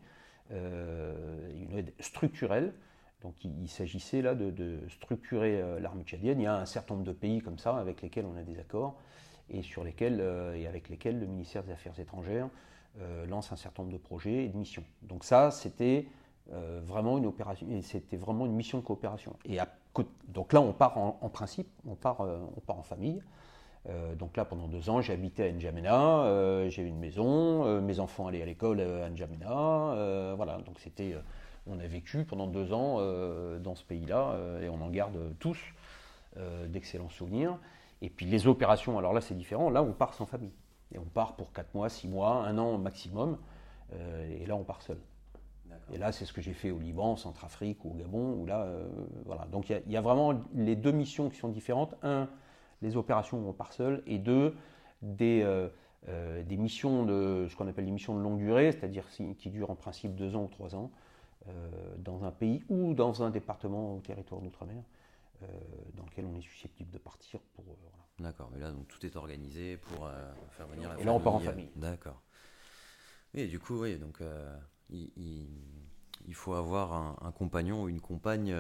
une aide structurelle. Donc il, s'agissait là de, de structurer l'armée tchadienne. Il y a un certain nombre de pays comme ça avec lesquels on a des accords et, sur lesquels, euh, et avec lesquels le ministère des Affaires étrangères euh, lance un certain nombre de projets et de missions. Donc ça, c'était euh, vraiment une opération, c'était vraiment une mission de coopération. Et donc là, on part en, principe, on part, on part en famille. donc là, pendant deux ans, j'ai habité à N'Djamena, j'ai eu une maison, mes enfants allaient à l'école à N'Djamena. voilà, donc c'était, on a vécu pendant deux ans dans ce pays-là et on en garde tous d'excellents souvenirs. Et puis les opérations, alors là c'est différent, là on part sans famille. Et on part pour 4 mois, 6 mois, un an maximum, euh, et là on part seul. Et là c'est ce que j'ai fait au Liban, en Centrafrique ou au Gabon, où là, euh, voilà. Donc il y, a vraiment les deux missions qui sont différentes. Un, les opérations où on part seul, et deux, des, euh, des missions de ce qu'on appelle des missions de longue durée, c'est-à-dire qui durent en principe 2 ans ou 3 ans, dans un pays ou dans un département ou territoire d'outre-mer. Euh, dans lequel on est susceptible de partir pour. Euh, D'accord, mais là donc tout est organisé pour euh, faire venir la famille. Et là on part en famille. D'accord. Et du coup, oui, donc il, il, faut avoir un, compagnon ou une compagne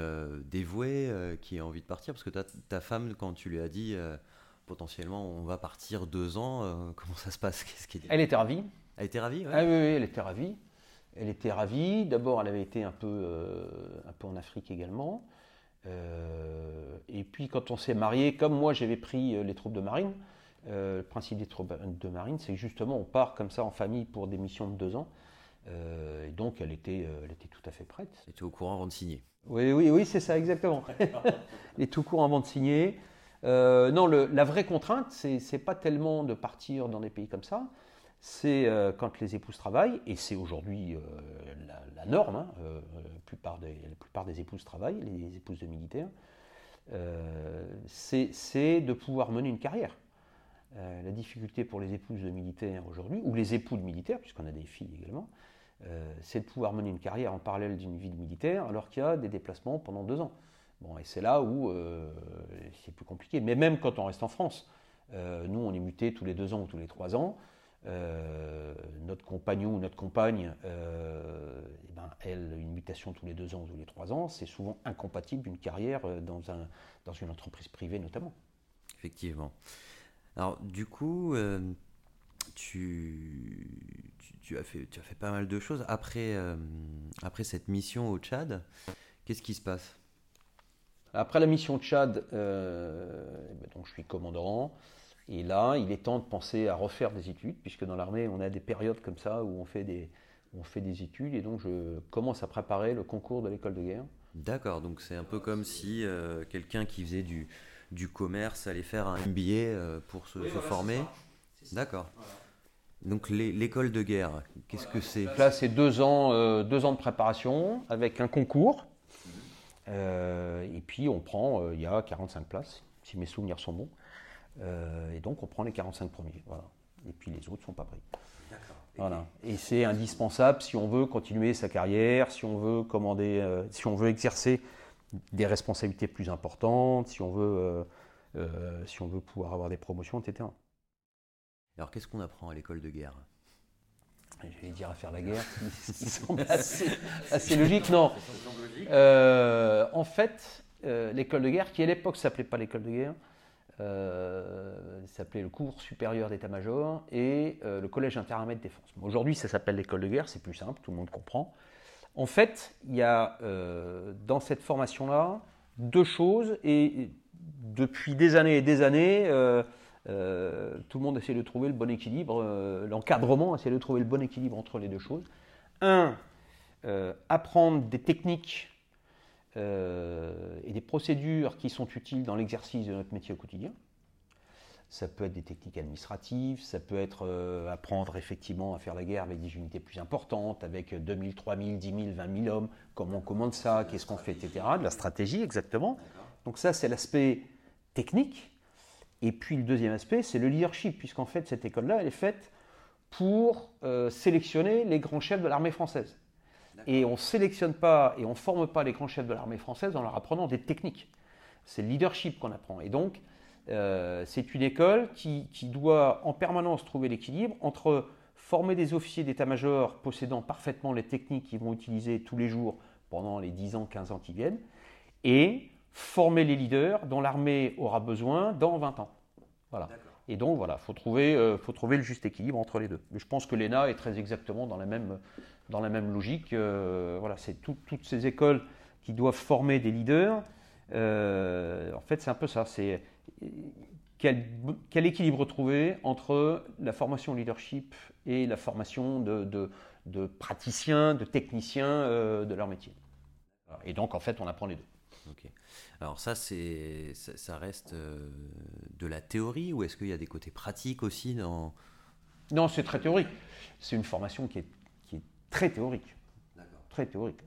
dévouée qui a envie de partir, parce que ta, ta femme, quand tu lui as dit potentiellement on va partir deux ans, [laughs] comment ça se passe? Elle était ravie. Elle était ravie Ah oui, oui, elle était ravie. Elle était ravie. D'abord, elle avait été un peu, euh, un peu en Afrique également. Euh, et puis, quand on s'est marié, comme moi, j'avais pris euh, les troupes de marine. Le principe des troupes de marine, c'est que justement, on part comme ça en famille pour des missions de deux ans. et donc, elle était, elle était tout à fait prête. Elle était au courant avant de signer. Oui, oui, oui, c'est ça, exactement. [laughs] elle est tout courant avant de signer. non, la vraie contrainte, c'est pas tellement de partir dans des pays comme ça, c'est euh, quand les épouses travaillent, et c'est aujourd'hui euh, la, norme, hein, euh, la, plupart des, la, plupart des, épouses travaillent, les épouses de militaires, c'est de pouvoir mener une carrière. La difficulté pour les épouses de militaires aujourd'hui, ou les époux de militaires, puisqu'on a des filles également, c'est de pouvoir mener une carrière en parallèle d'une vie de militaire, alors qu'il y a des déplacements pendant deux ans. Bon, et c'est là où c'est plus compliqué. Mais même quand on reste en France, nous on est muté tous les deux ans ou tous les trois ans. Euh, notre compagnon ou notre compagne, euh, eh ben, elle, une mutation tous les deux ans ou tous les trois ans, c'est souvent incompatible d'une carrière euh, dans, un, dans une entreprise privée notamment. Effectivement. Alors du coup, tu, tu, as fait, tu as fait pas mal de choses. Après, après cette mission au Tchad, qu'est-ce qui se passe? Après la mission au Tchad, eh ben, donc je suis commandant. Et là, il est temps de penser à refaire des études, puisque dans l'armée, on a des périodes comme ça où on fait des, on fait des études. Et donc, je commence à préparer le concours de l'école de guerre. D'accord, donc c'est un peu comme si euh, quelqu'un qui faisait du, du commerce allait faire un MBA euh, pour se, former. D'accord. Donc l'école de guerre, qu'est-ce que c'est Là, c'est deux ans, euh, deux ans de préparation avec un concours. et puis, on prend, il y a 45 places, si mes souvenirs sont bons. Euh, et donc on prend les 45 premiers. Voilà. Et puis les autres ne sont pas pris. Voilà. Et c'est indispensable si on veut continuer sa carrière, si on veut commander, euh, si on veut exercer des responsabilités plus importantes, si on veut, euh, si on veut pouvoir avoir des promotions, etc. Alors qu'est-ce qu'on apprend à l'école de guerre? Je vais dire à faire la guerre, ce qui [laughs] semble assez, logique. Non. en fait, l'école de guerre, qui à l'époque ne s'appelait pas l'école de guerre, euh, s'appelait le cours supérieur d'état-major et euh, le collège interarmée de défense. Aujourd'hui, ça s'appelle l'école de guerre, c'est plus simple, tout le monde comprend. En fait, il y a euh, dans cette formation-là deux choses et depuis des années et des années, tout le monde essaie de trouver le bon équilibre, l'encadrement essaie de trouver le bon équilibre entre les deux choses. Un, apprendre des techniques euh, et des procédures qui sont utiles dans l'exercice de notre métier au quotidien. Ça peut être des techniques administratives, ça peut être euh, apprendre effectivement à faire la guerre avec des unités plus importantes, avec 2000, 3000, 10 000, 20 000 hommes, comment on commande ça, qu'est-ce qu'on fait, etc. De la stratégie, exactement. Donc ça, c'est l'aspect technique. Et puis le deuxième aspect, c'est le leadership, puisqu'en fait, cette école-là, elle est faite pour euh, sélectionner les grands chefs de l'armée française. Et on ne sélectionne pas et on ne forme pas les grands chefs de l'armée française en leur apprenant des techniques. C'est le leadership qu'on apprend. Et donc, euh, c'est une école qui, doit en permanence trouver l'équilibre entre former des officiers d'état-major possédant parfaitement les techniques qu'ils vont utiliser tous les jours pendant les 10 ans, 15 ans qui viennent, et former les leaders dont l'armée aura besoin dans 20 ans. Voilà. Et donc voilà, il faut, trouver, euh, faut trouver le juste équilibre entre les deux. Mais je pense que l'ENA est très exactement dans la même, dans la même logique. Euh, voilà, c'est toutes ces écoles qui doivent former des leaders. Euh, en fait, c'est un peu ça. C'est quel, quel, équilibre trouver entre la formation leadership et la formation de, de, praticiens, de techniciens euh, de leur métier? Et donc, en fait, on apprend les deux. Ok. Alors ça, c'est, ça, reste de la théorie ou est-ce qu'il y a des côtés pratiques aussi dans... Non, c'est très théorique. C'est une formation qui est très théorique. Très théorique.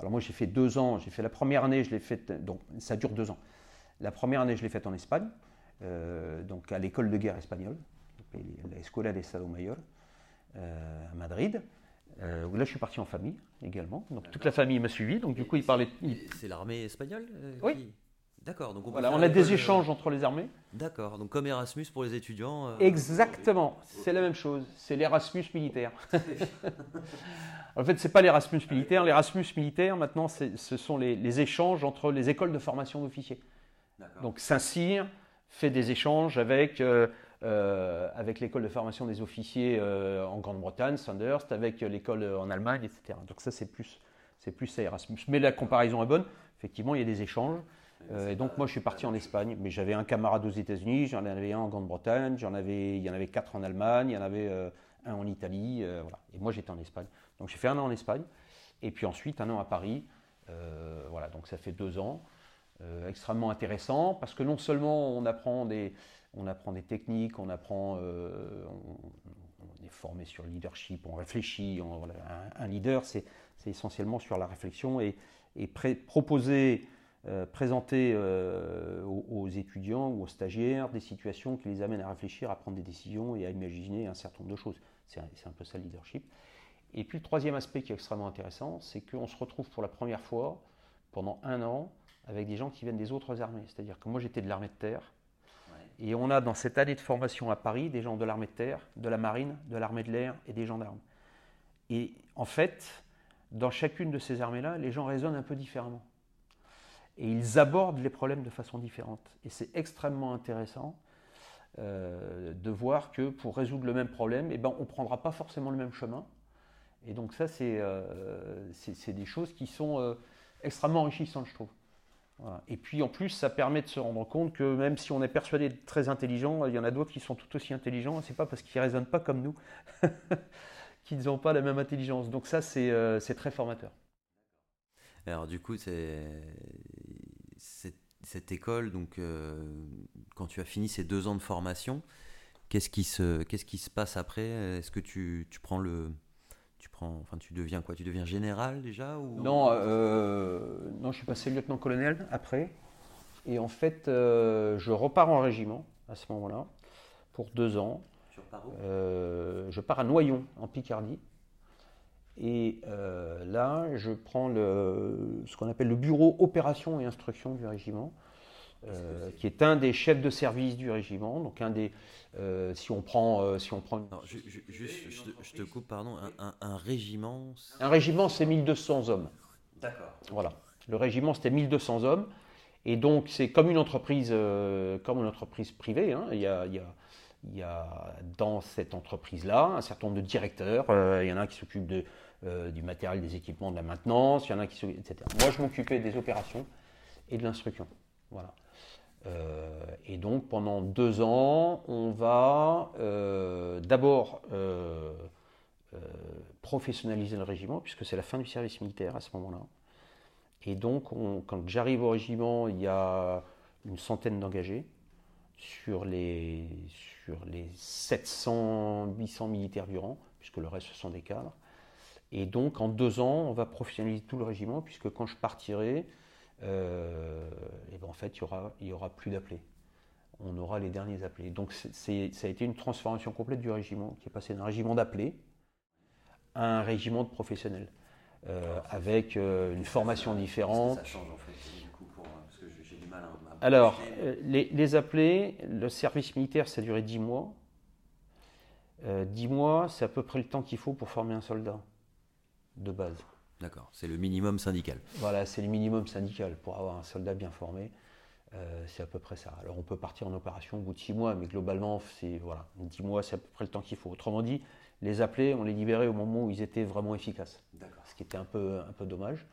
Alors moi j'ai fait deux ans, j'ai fait la première année, je l'ai faite, donc ça dure deux ans. La première année je l'ai faite en Espagne, euh, donc à l'école de guerre espagnole, la Escuela de Estado Mayor, euh, à Madrid. Euh, là je suis parti en famille également, donc toute la famille m'a suivi, donc du coup il parlait. C'est l'armée espagnole Oui. D'accord. Donc on, voilà, on a des échanges entre les armées. D'accord. Donc comme Erasmus pour les étudiants. Euh, Exactement. C'est la même chose. C'est l'Erasmus militaire. [laughs] en fait, c'est pas l'Erasmus militaire. L'Erasmus militaire, maintenant, ce sont les, échanges entre les écoles de formation d'officiers. Donc Saint-Cyr fait des échanges avec euh, avec l'école de formation des officiers en Grande-Bretagne, Sandhurst, avec l'école en Allemagne, etc. Donc ça, c'est plus, c'est plus Erasmus. Mais la comparaison est bonne. Effectivement, il y a des échanges. et donc moi, je suis parti en Espagne. Mais j'avais un camarade aux États-Unis, j'en avais un en Grande-Bretagne, j'en avais, il y en avait quatre en Allemagne, il y en avait un en Italie. voilà. Et moi, j'étais en Espagne. Donc j'ai fait un an en Espagne. Et puis ensuite, un an à Paris. voilà, donc ça fait deux ans. Euh, extrêmement intéressant parce que non seulement on apprend des, on apprend des techniques, on apprend, euh, on, est formé sur le leadership, on réfléchit. un, leader, c'est essentiellement sur la réflexion et, proposer, euh, présenter aux, étudiants ou aux stagiaires des situations qui les amènent à réfléchir, à prendre des décisions et à imaginer un certain nombre de choses. C'est un, un, peu ça le leadership. Et puis le troisième aspect qui est extrêmement intéressant, c'est qu'on se retrouve pour la première fois pendant un an avec des gens qui viennent des autres armées. C'est-à-dire que moi j'étais de l'armée de terre, et on a dans cette année de formation à Paris des gens de l'armée de terre, de la marine, de l'armée de l'air et des gendarmes. Et en fait, dans chacune de ces armées-là, les gens raisonnent un peu différemment. Et ils abordent les problèmes de façon différente. Et c'est extrêmement intéressant euh, de voir que pour résoudre le même problème, eh ben, on ne prendra pas forcément le même chemin. Et donc ça, c'est euh, des choses qui sont euh, extrêmement enrichissantes, je trouve. Et puis en plus, ça permet de se rendre compte que même si on est persuadé de très intelligent, il y en a d'autres qui sont tout aussi intelligents. C'est pas parce qu'ils raisonnent pas comme nous [laughs] qu'ils n'ont pas la même intelligence. Donc ça, c'est euh, très formateur. Alors du coup, cette école, donc euh, quand tu as fini ces deux ans de formation, qu'est-ce qui se qu'est-ce qui se passe après? Est-ce que tu, tu prends le prends, enfin, tu deviens quoi? Tu deviens général déjà ou... Non, euh, non, je suis passé lieutenant-colonel après. Et en fait, euh, je repars en régiment à ce moment-là pour deux ans. Tu repars où? Euh, Je pars à Noyon, en Picardie. Et là, je prends le, ce qu'on appelle le bureau opération et instruction du régiment. Euh, qui est un des chefs de service du régiment. Donc un des, euh, si on prend, euh, si on prend. juste, je, te, coupe, pardon. Un, régiment. Un régiment, c'est 1200 hommes. D'accord. Voilà. Le régiment, c'était 1200 hommes. Et donc, c'est comme une entreprise, comme une entreprise privée. Hein. Il, y a, il, y a, il, y a, dans cette entreprise-là un certain nombre de directeurs. il y en a un qui s'occupe de, du matériel, des équipements, de la maintenance. Il y en a qui etc. Moi, je m'occupais des opérations et de l'instruction. Voilà. Euh, et donc pendant deux ans, on va euh, d'abord euh, professionnaliser le régiment, puisque c'est la fin du service militaire à ce moment-là. Et donc, quand j'arrive au régiment, il y a une centaine d'engagés sur les, sur les 700, 800 militaires du rang, puisque le reste, ce sont des cadres. Et donc, en deux ans, on va professionnaliser tout le régiment, puisque quand je partirai, euh, et ben en fait, il n'y aura, y aura plus d'appelés. On aura les derniers appelés. Donc, ça a été une transformation complète du régiment, qui est passé d'un régiment d'appelés à un régiment de professionnels, euh, avec euh, une formation différente. Ça change en fait, du coup, pour, parce que j'ai du mal à. Alors, les, les, appelés, le service militaire, ça a duré 10 mois. 10 mois, c'est à peu près le temps qu'il faut pour former un soldat de base. D'accord, c'est le minimum syndical. Voilà, c'est le minimum syndical pour avoir un soldat bien formé. Euh, c'est à peu près ça. Alors on peut partir en opération au bout de six mois, mais globalement, c'est voilà, 10 mois, c'est à peu près le temps qu'il faut. Autrement dit, les appelés, on les libérait au moment où ils étaient vraiment efficaces. Ce qui était un peu, un peu dommage.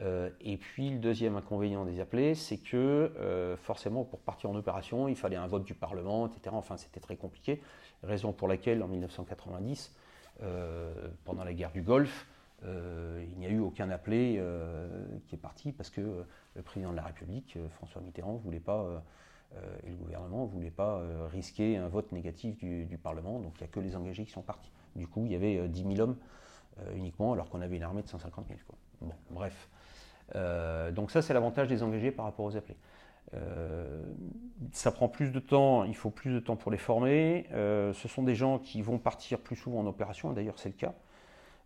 Euh, et puis le deuxième inconvénient des appelés, c'est que euh, forcément pour partir en opération, il fallait un vote du Parlement, etc. Enfin, c'était très compliqué. Raison pour laquelle en 1990, pendant la guerre du Golfe, euh, il n'y a eu aucun appelé euh, qui est parti parce que euh, le président de la République, François Mitterrand, voulait pas, et le gouvernement ne voulait pas risquer un vote négatif du, Parlement. Donc il n'y a que les engagés qui sont partis. Du coup, il y avait 10 000 hommes uniquement, alors qu'on avait une armée de 150 000. Bon, bref. donc ça, c'est l'avantage des engagés par rapport aux appelés. ça prend plus de temps, il faut plus de temps pour les former. ce sont des gens qui vont partir plus souvent en opération, d'ailleurs c'est le cas.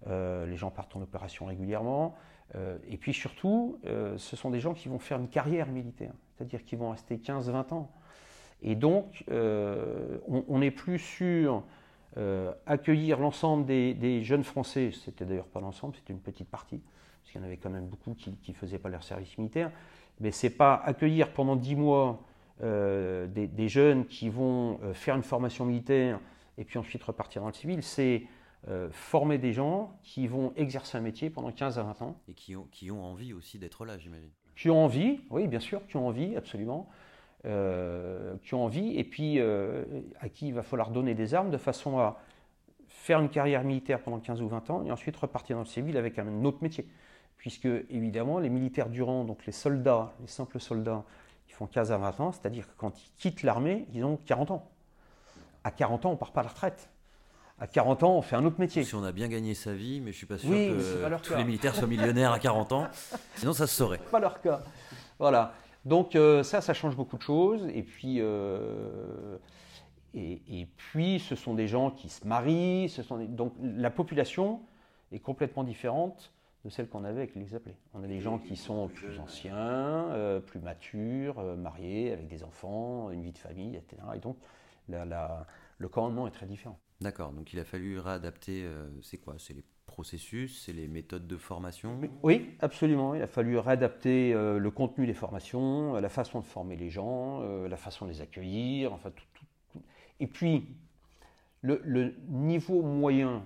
Euh, les gens partent en opération régulièrement. Euh, et puis surtout, euh, ce sont des gens qui vont faire une carrière militaire, c'est-à-dire qu'ils vont rester 15-20 ans. Et donc, on n'est plus sur accueillir l'ensemble des, jeunes Français, c'était d'ailleurs pas l'ensemble, c'était une petite partie, parce qu'il y en avait quand même beaucoup qui ne faisaient pas leur service militaire, mais c'est pas accueillir pendant 10 mois des, jeunes qui vont faire une formation militaire et puis ensuite repartir dans le civil, c'est former des gens qui vont exercer un métier pendant 15 à 20 ans. Et qui ont, qui ont envie aussi d'être là, j'imagine. Qui ont envie, oui, bien sûr, qui ont envie, absolument. qui ont envie, et puis à qui il va falloir donner des armes de façon à faire une carrière militaire pendant 15 ou 20 ans et ensuite repartir dans le civil avec un autre métier. Puisque, évidemment, les militaires du rang, donc les soldats, les simples soldats, ils font 15 à 20 ans, c'est-à-dire que quand ils quittent l'armée, ils ont 40 ans. À 40 ans, on ne part pas à la retraite. À 40 ans, on fait un autre métier. Si on a bien gagné sa vie, mais je ne suis pas sûr que tous les militaires soient millionnaires à 40 ans, [laughs] sinon ça se saurait. Pas leur cas. Voilà. Donc euh, ça, ça change beaucoup de choses. Et puis, euh, et, puis, ce sont des gens qui se marient. Ce sont donc, la population est complètement différente de celle qu'on avait avec les appelés. On a des gens qui sont plus anciens, euh, plus matures, mariés, avec des enfants, une vie de famille, etc. Et donc, le commandement est très différent. D'accord, donc il a fallu réadapter, euh, c'est quoi? C'est les processus, c'est les méthodes de formation? Oui, absolument. Il a fallu réadapter le contenu des formations, la façon de former les gens, la façon de les accueillir, enfin tout, et puis, le, niveau moyen,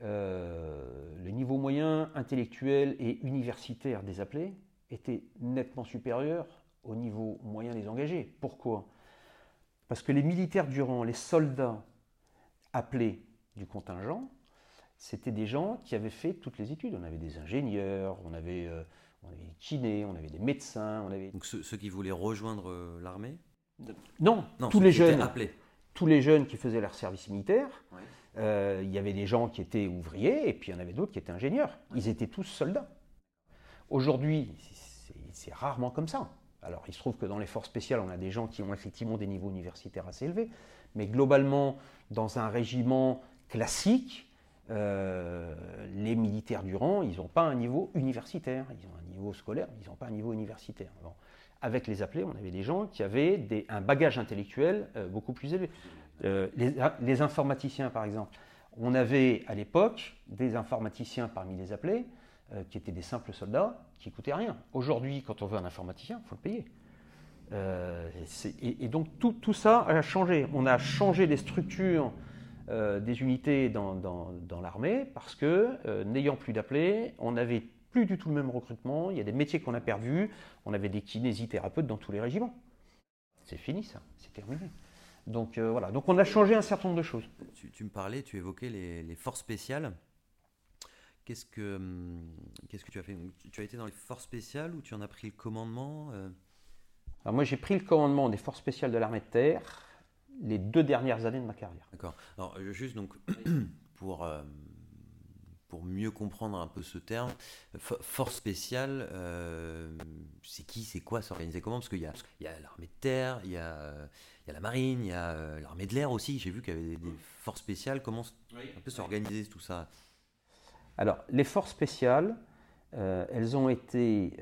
euh, le niveau moyen intellectuel et universitaire des appelés était nettement supérieur au niveau moyen des engagés. Pourquoi? Parce que les militaires durant, les soldats appelés du contingent, c'était des gens qui avaient fait toutes les études. On avait des ingénieurs, on avait, euh, on avait des kinés, on avait des médecins. On avait... Donc ceux, ceux qui voulaient rejoindre euh, l'armée non, tous les jeunes. Tous les jeunes qui faisaient leur service militaire. Euh, il y avait des gens qui étaient ouvriers et puis il y en avait d'autres qui étaient ingénieurs. Ils étaient tous soldats. Aujourd'hui, c'est rarement comme ça. Alors, il se trouve que dans les forces spéciales, on a des gens qui ont effectivement des niveaux universitaires assez élevés, mais globalement, dans un régiment classique, euh, les militaires du rang, ils n'ont pas un niveau universitaire. Ils ont un niveau scolaire, mais ils n'ont pas un niveau universitaire avec les appelés, on avait des gens qui avaient un bagage intellectuel euh, beaucoup plus élevé. Euh, les, informaticiens, par exemple. On avait à l'époque des informaticiens parmi les appelés qui étaient des simples soldats qui coûtaient rien. Aujourd'hui, quand on veut un informaticien, il faut le payer. Et, donc tout, ça a changé. On a changé les structures des unités dans, l'armée parce que, n'ayant plus d'appelés, on avait plus du tout le même recrutement, il y a des métiers qu'on a perdus, on avait des kinésithérapeutes dans tous les régiments. C'est fini ça, c'est terminé. Donc euh, voilà, donc on a changé un certain nombre de choses. Tu, me parlais, tu évoquais les, forces spéciales. Qu'est-ce que, hum, qu'est-ce que tu as fait? Tu as été dans les forces spéciales ou tu en as pris le commandement euh? Alors moi j'ai pris le commandement des forces spéciales de l'armée de terre les deux dernières années de ma carrière. D'accord. Alors juste donc [clears throat] pour euh, pour mieux comprendre un peu ce terme, force spéciale, euh, c'est qui, c'est quoi, s'organiser comment? Parce qu'il y a, y a l'armée de terre, il y a, y a la marine, il y a euh, l'armée de l'air aussi. J'ai vu qu'il y avait des, forces spéciales. Comment un peu s'organiser tout ça? Alors, les forces spéciales, euh, elles ont été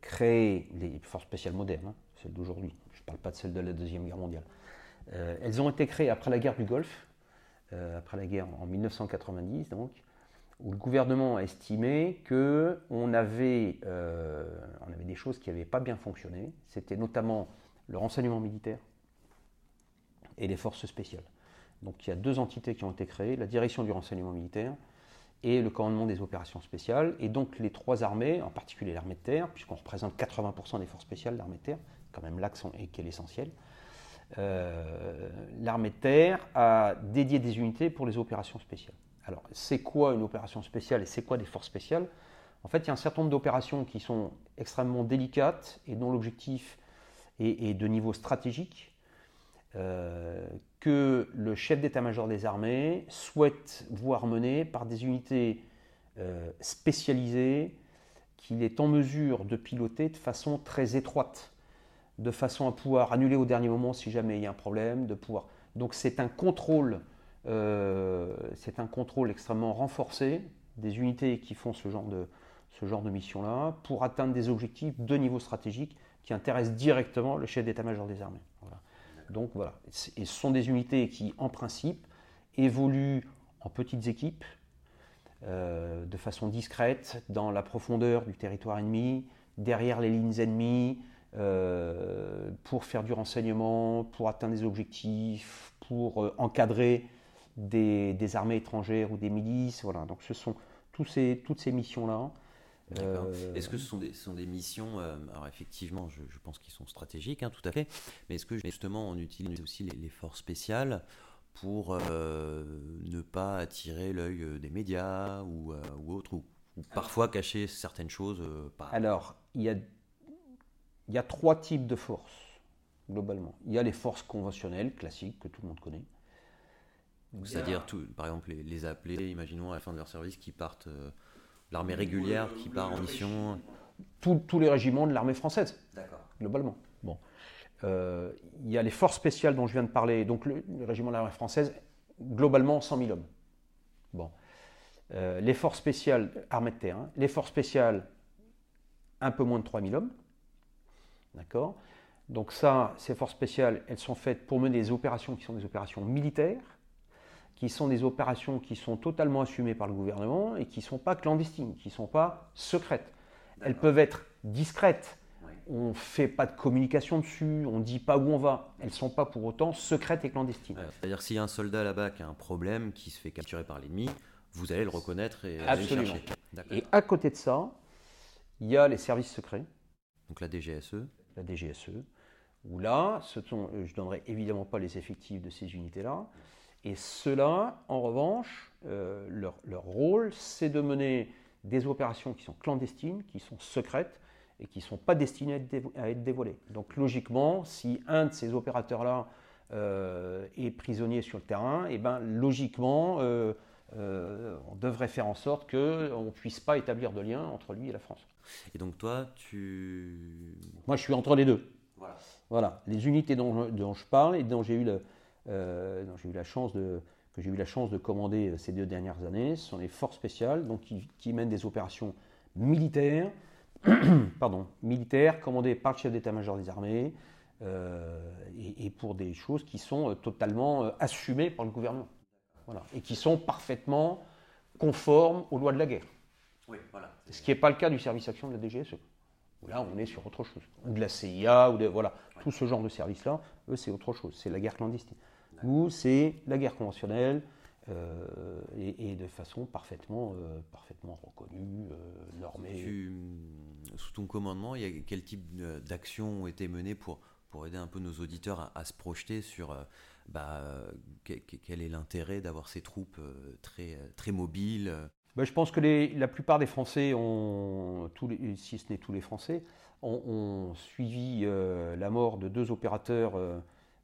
créées, les forces spéciales modernes, hein, celles d'aujourd'hui, je ne parle pas de celles de la Deuxième Guerre mondiale, elles ont été créées après la guerre du Golfe, après la guerre en 1990 donc, où le gouvernement a estimé qu'on avait, euh, on avait des choses qui n'avaient pas bien fonctionné. C'était notamment le renseignement militaire et les forces spéciales. Donc il y a deux entités qui ont été créées, la direction du renseignement militaire et le commandement des opérations spéciales. Et donc les trois armées, en particulier l'armée de terre, puisqu'on représente 80% des forces spéciales, l'armée de terre, quand même l'axe qui est l'essentiel, euh, l'armée de terre a dédié des unités pour les opérations spéciales. Alors, c'est quoi une opération spéciale et c'est quoi des forces spéciales? En fait, il y a un certain nombre d'opérations qui sont extrêmement délicates et dont l'objectif est, de niveau stratégique, euh, que le chef d'état-major des armées souhaite voir mener par des unités euh, spécialisées qu'il est en mesure de piloter de façon très étroite, de façon à pouvoir annuler au dernier moment si jamais il y a un problème. Donc c'est un contrôle euh, c'est un contrôle extrêmement renforcé des unités qui font ce genre de mission-là pour atteindre des objectifs de niveau stratégique qui intéressent directement le chef d'état-major des armées. Donc voilà, et ce sont des unités qui, en principe, évoluent en petites équipes, euh, de façon discrète, dans la profondeur du territoire ennemi, derrière les lignes ennemies, pour faire du renseignement, pour atteindre des objectifs, pour encadrer des, armées étrangères ou des milices. Voilà. Donc ce sont ces, toutes ces missions-là. Euh, est-ce que ce sont des, sont des missions, euh, alors effectivement, je, pense qu'ils sont stratégiques, hein, tout à fait, mais est-ce que justement on utilise aussi les, forces spéciales pour euh, ne pas attirer l'œil des médias ou, ou autres, ou, parfois cacher certaines choses Alors, il y a, il y a trois types de forces, globalement. Il y a les forces conventionnelles, classiques, que tout le monde connaît. C'est-à-dire, par exemple, les, les, appelés, imaginons à la fin de leur service, qui partent l'armée régulière qui part en mission Tous les régiments de l'armée française, globalement. Bon. Euh, il y a les forces spéciales dont je viens de parler, donc le, régiment de l'armée française, globalement 100 000 hommes. Bon. Euh, les forces spéciales, armée de terrain, les forces spéciales, un peu moins de 3 000 hommes. D'accord Donc ça, ces forces spéciales, elles sont faites pour mener des opérations qui sont des opérations militaires qui sont des opérations qui sont totalement assumées par le gouvernement et qui ne sont pas clandestines, qui ne sont pas secrètes. Elles peuvent être discrètes. On ne fait pas de communication dessus, on ne dit pas où on va. Elles ne sont pas pour autant secrètes et clandestines. C'est-à-dire s'il y a un soldat là-bas qui a un problème, qui se fait capturer par l'ennemi, vous allez le reconnaître et aller le chercher. Et à côté de ça, il y a les services secrets. Donc la DGSE. La DGSE. Où là, ce sont, je ne donnerai évidemment pas les effectifs de ces unités-là, et ceux-là, en revanche, euh, leur, rôle, c'est de mener des opérations qui sont clandestines, qui sont secrètes et qui ne sont pas destinées à être, dévoilées. Donc logiquement, si un de ces opérateurs-là euh, est prisonnier sur le terrain, et eh ben, logiquement, euh, on devrait faire en sorte qu'on ne puisse pas établir de lien entre lui et la France. Et donc toi, tu... Moi, je suis entre les deux. Voilà. voilà. Les unités dont, dont je parle et dont j'ai eu le, j'ai eu la chance de, que j'ai eu la chance de commander euh, ces deux dernières années. Ce sont les forces spéciales donc, qui, mènent des opérations militaires, [clears throat] pardon, militaires commandées par le chef d'état-major des armées euh, et, pour des choses qui sont totalement assumées par le gouvernement. Voilà, et qui sont parfaitement conformes aux lois de la guerre. Oui, voilà. Ce qui n'est pas le cas du service action de la DGSE. Là, on est sur autre chose. Ou de la CIA, ou de, voilà, tout ce genre de service-là, eux, c'est autre chose. C'est la guerre clandestine. Nous, c'est la guerre conventionnelle euh, et, de façon parfaitement, euh, parfaitement reconnue, euh, normée. sous ton commandement, il y a quel type d'actions ont été menées pour, pour aider un peu nos auditeurs à, se projeter sur bah, quel est l'intérêt d'avoir ces troupes très, très mobiles bah, je pense que la plupart des Français, ont, tous si ce n'est tous les Français, ont, suivi la mort de deux opérateurs euh,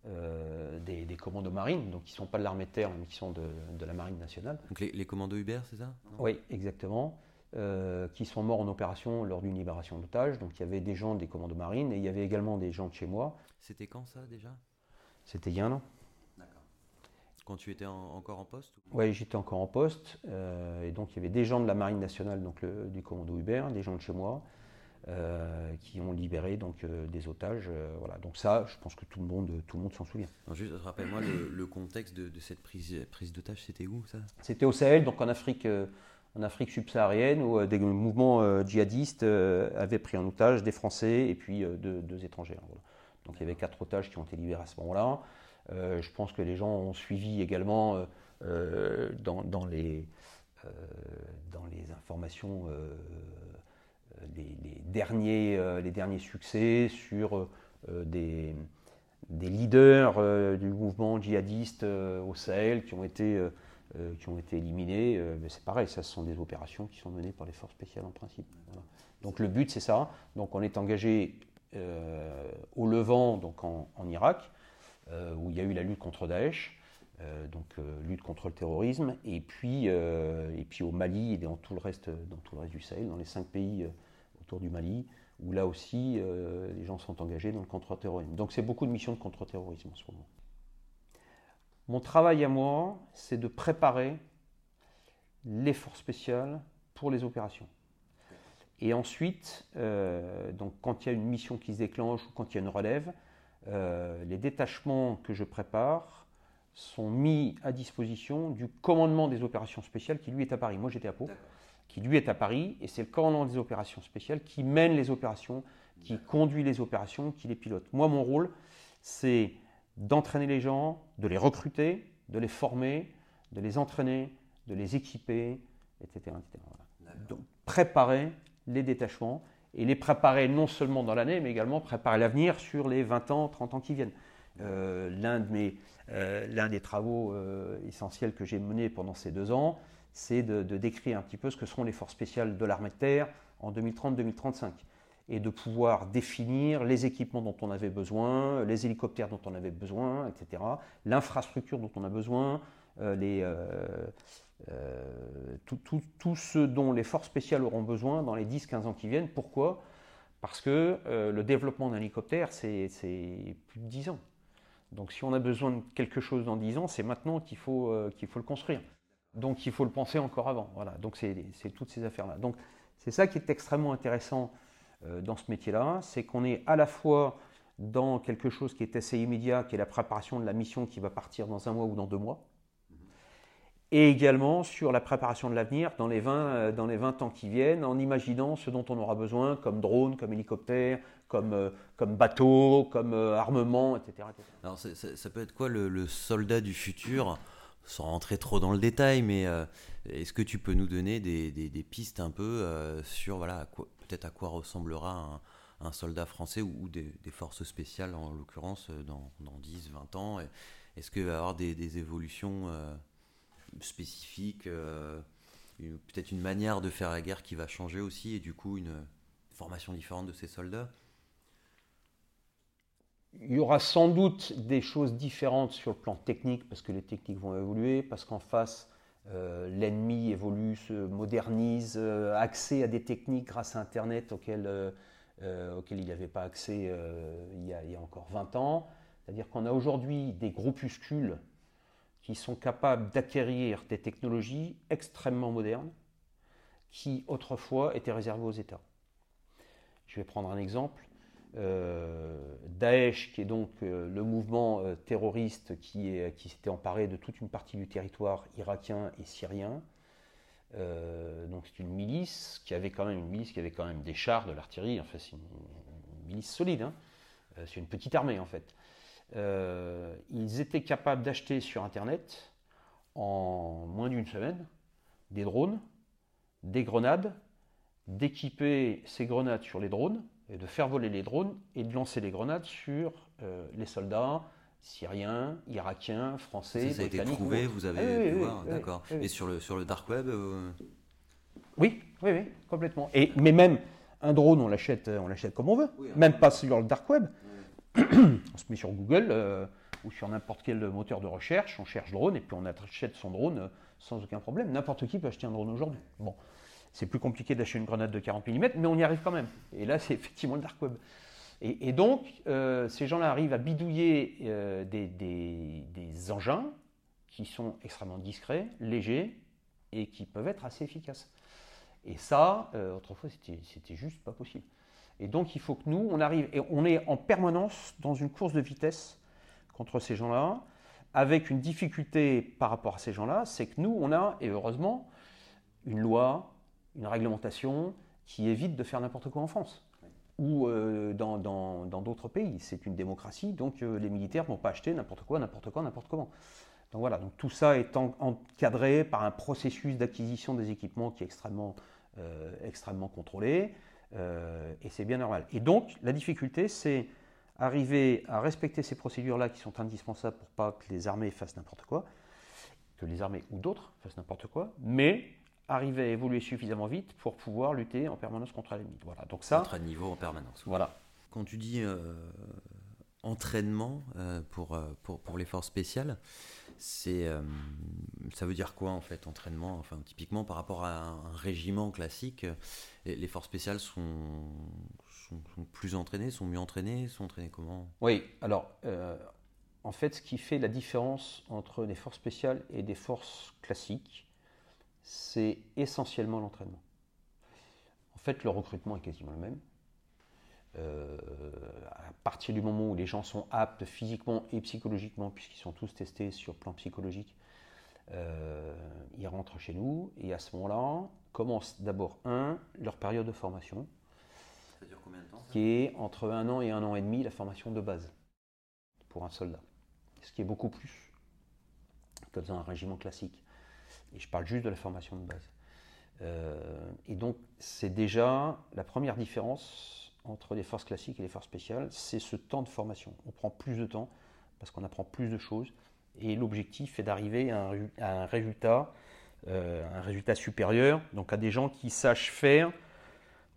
des, commandos marines, donc qui ne sont pas de l'armée de terre, mais qui sont de, la marine nationale. Donc les, commandos Hubert, c'est ça Oui, exactement. Euh, qui sont morts en opération lors d'une libération d'otages. Donc il y avait des gens des commandos marines et il y avait également des gens de chez moi. C'était quand ça déjà? C'était il y a un an. D'accord. Quand tu étais encore en poste Oui, j'étais encore en poste. Euh, et donc il y avait des gens de la marine nationale, donc du commando Hubert, des gens de chez moi. Euh, qui ont libéré donc euh, des otages. Euh, voilà. Donc ça, je pense que tout le monde, tout le monde s'en souvient. juste rappelle-moi le, contexte de, cette prise, prise d'otages, c'était où ça? C'était au Sahel, donc en Afrique, en Afrique subsaharienne, où des mouvements djihadistes avaient pris en otage des Français et puis deux, étrangers. Donc il y avait quatre otages qui ont été libérés à ce moment-là. je pense que les gens ont suivi également dans, dans, les, dans les informations les, derniers, euh, les derniers succès sur euh, des, des, leaders euh, du mouvement djihadiste au Sahel qui ont été, qui ont été éliminés. mais c'est pareil, ça ce sont des opérations qui sont menées par les forces spéciales en principe. Donc le but c'est ça. Donc on est engagé au Levant, donc en, Irak, où il y a eu la lutte contre Daesh. donc lutte contre le terrorisme, et puis, et puis au Mali et dans tout le reste, dans tout le reste du Sahel, dans les cinq pays du Mali, où là aussi, euh, les gens sont engagés dans le contre-terrorisme. Donc c'est beaucoup de missions de contre-terrorisme en ce moment. Mon travail à moi, c'est de préparer les forces spéciales pour les opérations. Et ensuite, euh, donc quand il y a une mission qui se déclenche ou quand il y a une relève, euh, les détachements que je prépare sont mis à disposition du commandement des opérations spéciales qui lui est à Paris. Moi j'étais à Pau qui lui est à Paris, et c'est le commandant des opérations spéciales qui mène les opérations, qui conduit les opérations, qui les pilote. Moi, mon rôle, c'est d'entraîner les gens, de les recruter, de les former, de les entraîner, de les équiper, etc. Donc, préparer les détachements et les préparer non seulement dans l'année, mais également préparer l'avenir sur les 20 ans, 30 ans qui viennent. Euh, l'un, de mes, euh, l'un des travaux euh, essentiels que j'ai mené pendant ces deux ans, c'est de, décrire un petit peu ce que seront les forces spéciales de l'armée de terre en 2030-2035 et de pouvoir définir les équipements dont on avait besoin, les hélicoptères dont on avait besoin, etc., l'infrastructure dont on a besoin, les, tout, tout, tout, ce dont les forces spéciales auront besoin dans les 10-15 ans qui viennent. Pourquoi? Parce que le développement d'un hélicoptère, c'est plus de 10 ans. Donc si on a besoin de quelque chose dans 10 ans, c'est maintenant qu'il faut, euh, qu'il faut le construire. Donc il faut le penser encore avant. Voilà. Donc c'est toutes ces affaires-là. Donc c'est ça qui est extrêmement intéressant euh, dans ce métier-là, c'est qu'on est à la fois dans quelque chose qui est assez immédiat, qui est la préparation de la mission qui va partir dans un mois ou dans deux mois, et également sur la préparation de l'avenir dans, les 20, euh, dans les 20 ans qui viennent, en imaginant ce dont on aura besoin comme drone, comme hélicoptère, comme, euh, comme bateau, comme armement, etc., Alors ça, peut être quoi le, soldat du futur? Sans rentrer trop dans le détail, mais est-ce que tu peux nous donner des, des, pistes un peu sur voilà, peut-être à quoi ressemblera un, soldat français ou, des, forces spéciales en l'occurrence dans, dans 10, 20 ans? Est-ce qu'il va y avoir des, évolutions spécifique, euh, peut-être une manière de faire la guerre qui va changer aussi, et du coup une formation différente de ces soldats? Il y aura sans doute des choses différentes sur le plan technique, parce que les techniques vont évoluer, parce qu'en face, euh, l'ennemi évolue, se modernise, euh, accès à des techniques grâce à Internet auxquelles, auxquelles il n'y avait pas accès il, y a, encore 20 ans. C'est-à-dire qu'on a aujourd'hui des groupuscules qui sont capables d'acquérir des technologies extrêmement modernes qui autrefois étaient réservées aux États. Je vais prendre un exemple. Euh, Daesh, qui est donc euh, le mouvement euh, terroriste qui, s'était emparé de toute une partie du territoire irakien et syrien. donc c'est une milice qui avait quand même une milice qui avait quand même des chars, de l'artillerie. Enfin, c'est une, milice solide. Hein. c'est une petite armée en fait. Ils étaient capables d'acheter sur Internet, en moins d'une semaine, des drones, des grenades, d'équiper ces grenades sur les drones, et de faire voler les drones, et de lancer les grenades sur euh, les soldats syriens, irakiens, français, ça, ça a été trouvé, vous avez ah pu voir, d'accord. et sur le, sur le dark web euh, Oui, oui, oui, complètement. Et, mais même un drone, on l'achète, on l'achète comme on veut, même pas sur le dark web on se met sur Google euh, ou sur n'importe quel moteur de recherche, on cherche drone et puis on achète son drone euh, sans aucun problème. N'importe qui peut acheter un drone aujourd'hui. Bon, c'est plus compliqué d'acheter une grenade de 40 mm, mais on y arrive quand même. Et là, c'est [laughs] effectivement le dark web. Et, donc, euh, ces gens-là arrivent à bidouiller des, engins qui sont extrêmement discrets, légers et qui peuvent être assez efficaces. Et ça, autrefois, c'était juste pas possible. Et donc il faut que nous, on arrive, et on est en permanence dans une course de vitesse contre ces gens-là, avec une difficulté par rapport à ces gens-là, c'est que nous, on a, et heureusement, une loi, une réglementation qui évite de faire n'importe quoi en France ou euh, dans d'autres pays. C'est une démocratie, donc euh, les militaires ne vont pas acheter n'importe quoi, n'importe quoi, n'importe comment. Donc voilà, donc tout ça est encadré par un processus d'acquisition des équipements qui est extrêmement, euh, extrêmement contrôlé. Et c'est bien normal. Et donc, la difficulté, c'est arriver à respecter ces procédures-là qui sont indispensables pour pas que les armées fassent n'importe quoi, que les armées ou d'autres fassent n'importe quoi, mais arriver à évoluer suffisamment vite pour pouvoir lutter en permanence contre l'ennemi. Voilà. Donc ça. Être à niveau en permanence. Voilà. Quand tu dis euh, entraînement euh, pour, pour, pour, les forces spéciales, c'est ça veut dire quoi en fait entraînement? Enfin, typiquement par rapport à un régiment classique, les, forces spéciales sont, sont, plus entraînées, sont mieux entraînées, sont entraînées comment? Oui, alors euh, en fait, ce qui fait la différence entre des forces spéciales et des forces classiques, c'est essentiellement l'entraînement. En fait, le recrutement est quasiment le même. Euh, à partir du moment où les gens sont aptes physiquement et psychologiquement, puisqu'ils sont tous testés sur plan psychologique, euh, ils rentrent chez nous et à ce moment-là commence d'abord, un, leur période de formation. qui est entre un an et un an et demi la formation de base pour un soldat. Ce qui est beaucoup plus que dans un régiment classique. Et je parle juste de la formation de base. Euh, et donc, c'est déjà la première différence entre les forces classiques et les forces spéciales, c'est ce temps de formation. On prend plus de temps parce qu'on apprend plus de choses. Et l'objectif est d'arriver à, un résultat, euh, un résultat supérieur, donc à des gens qui sachent faire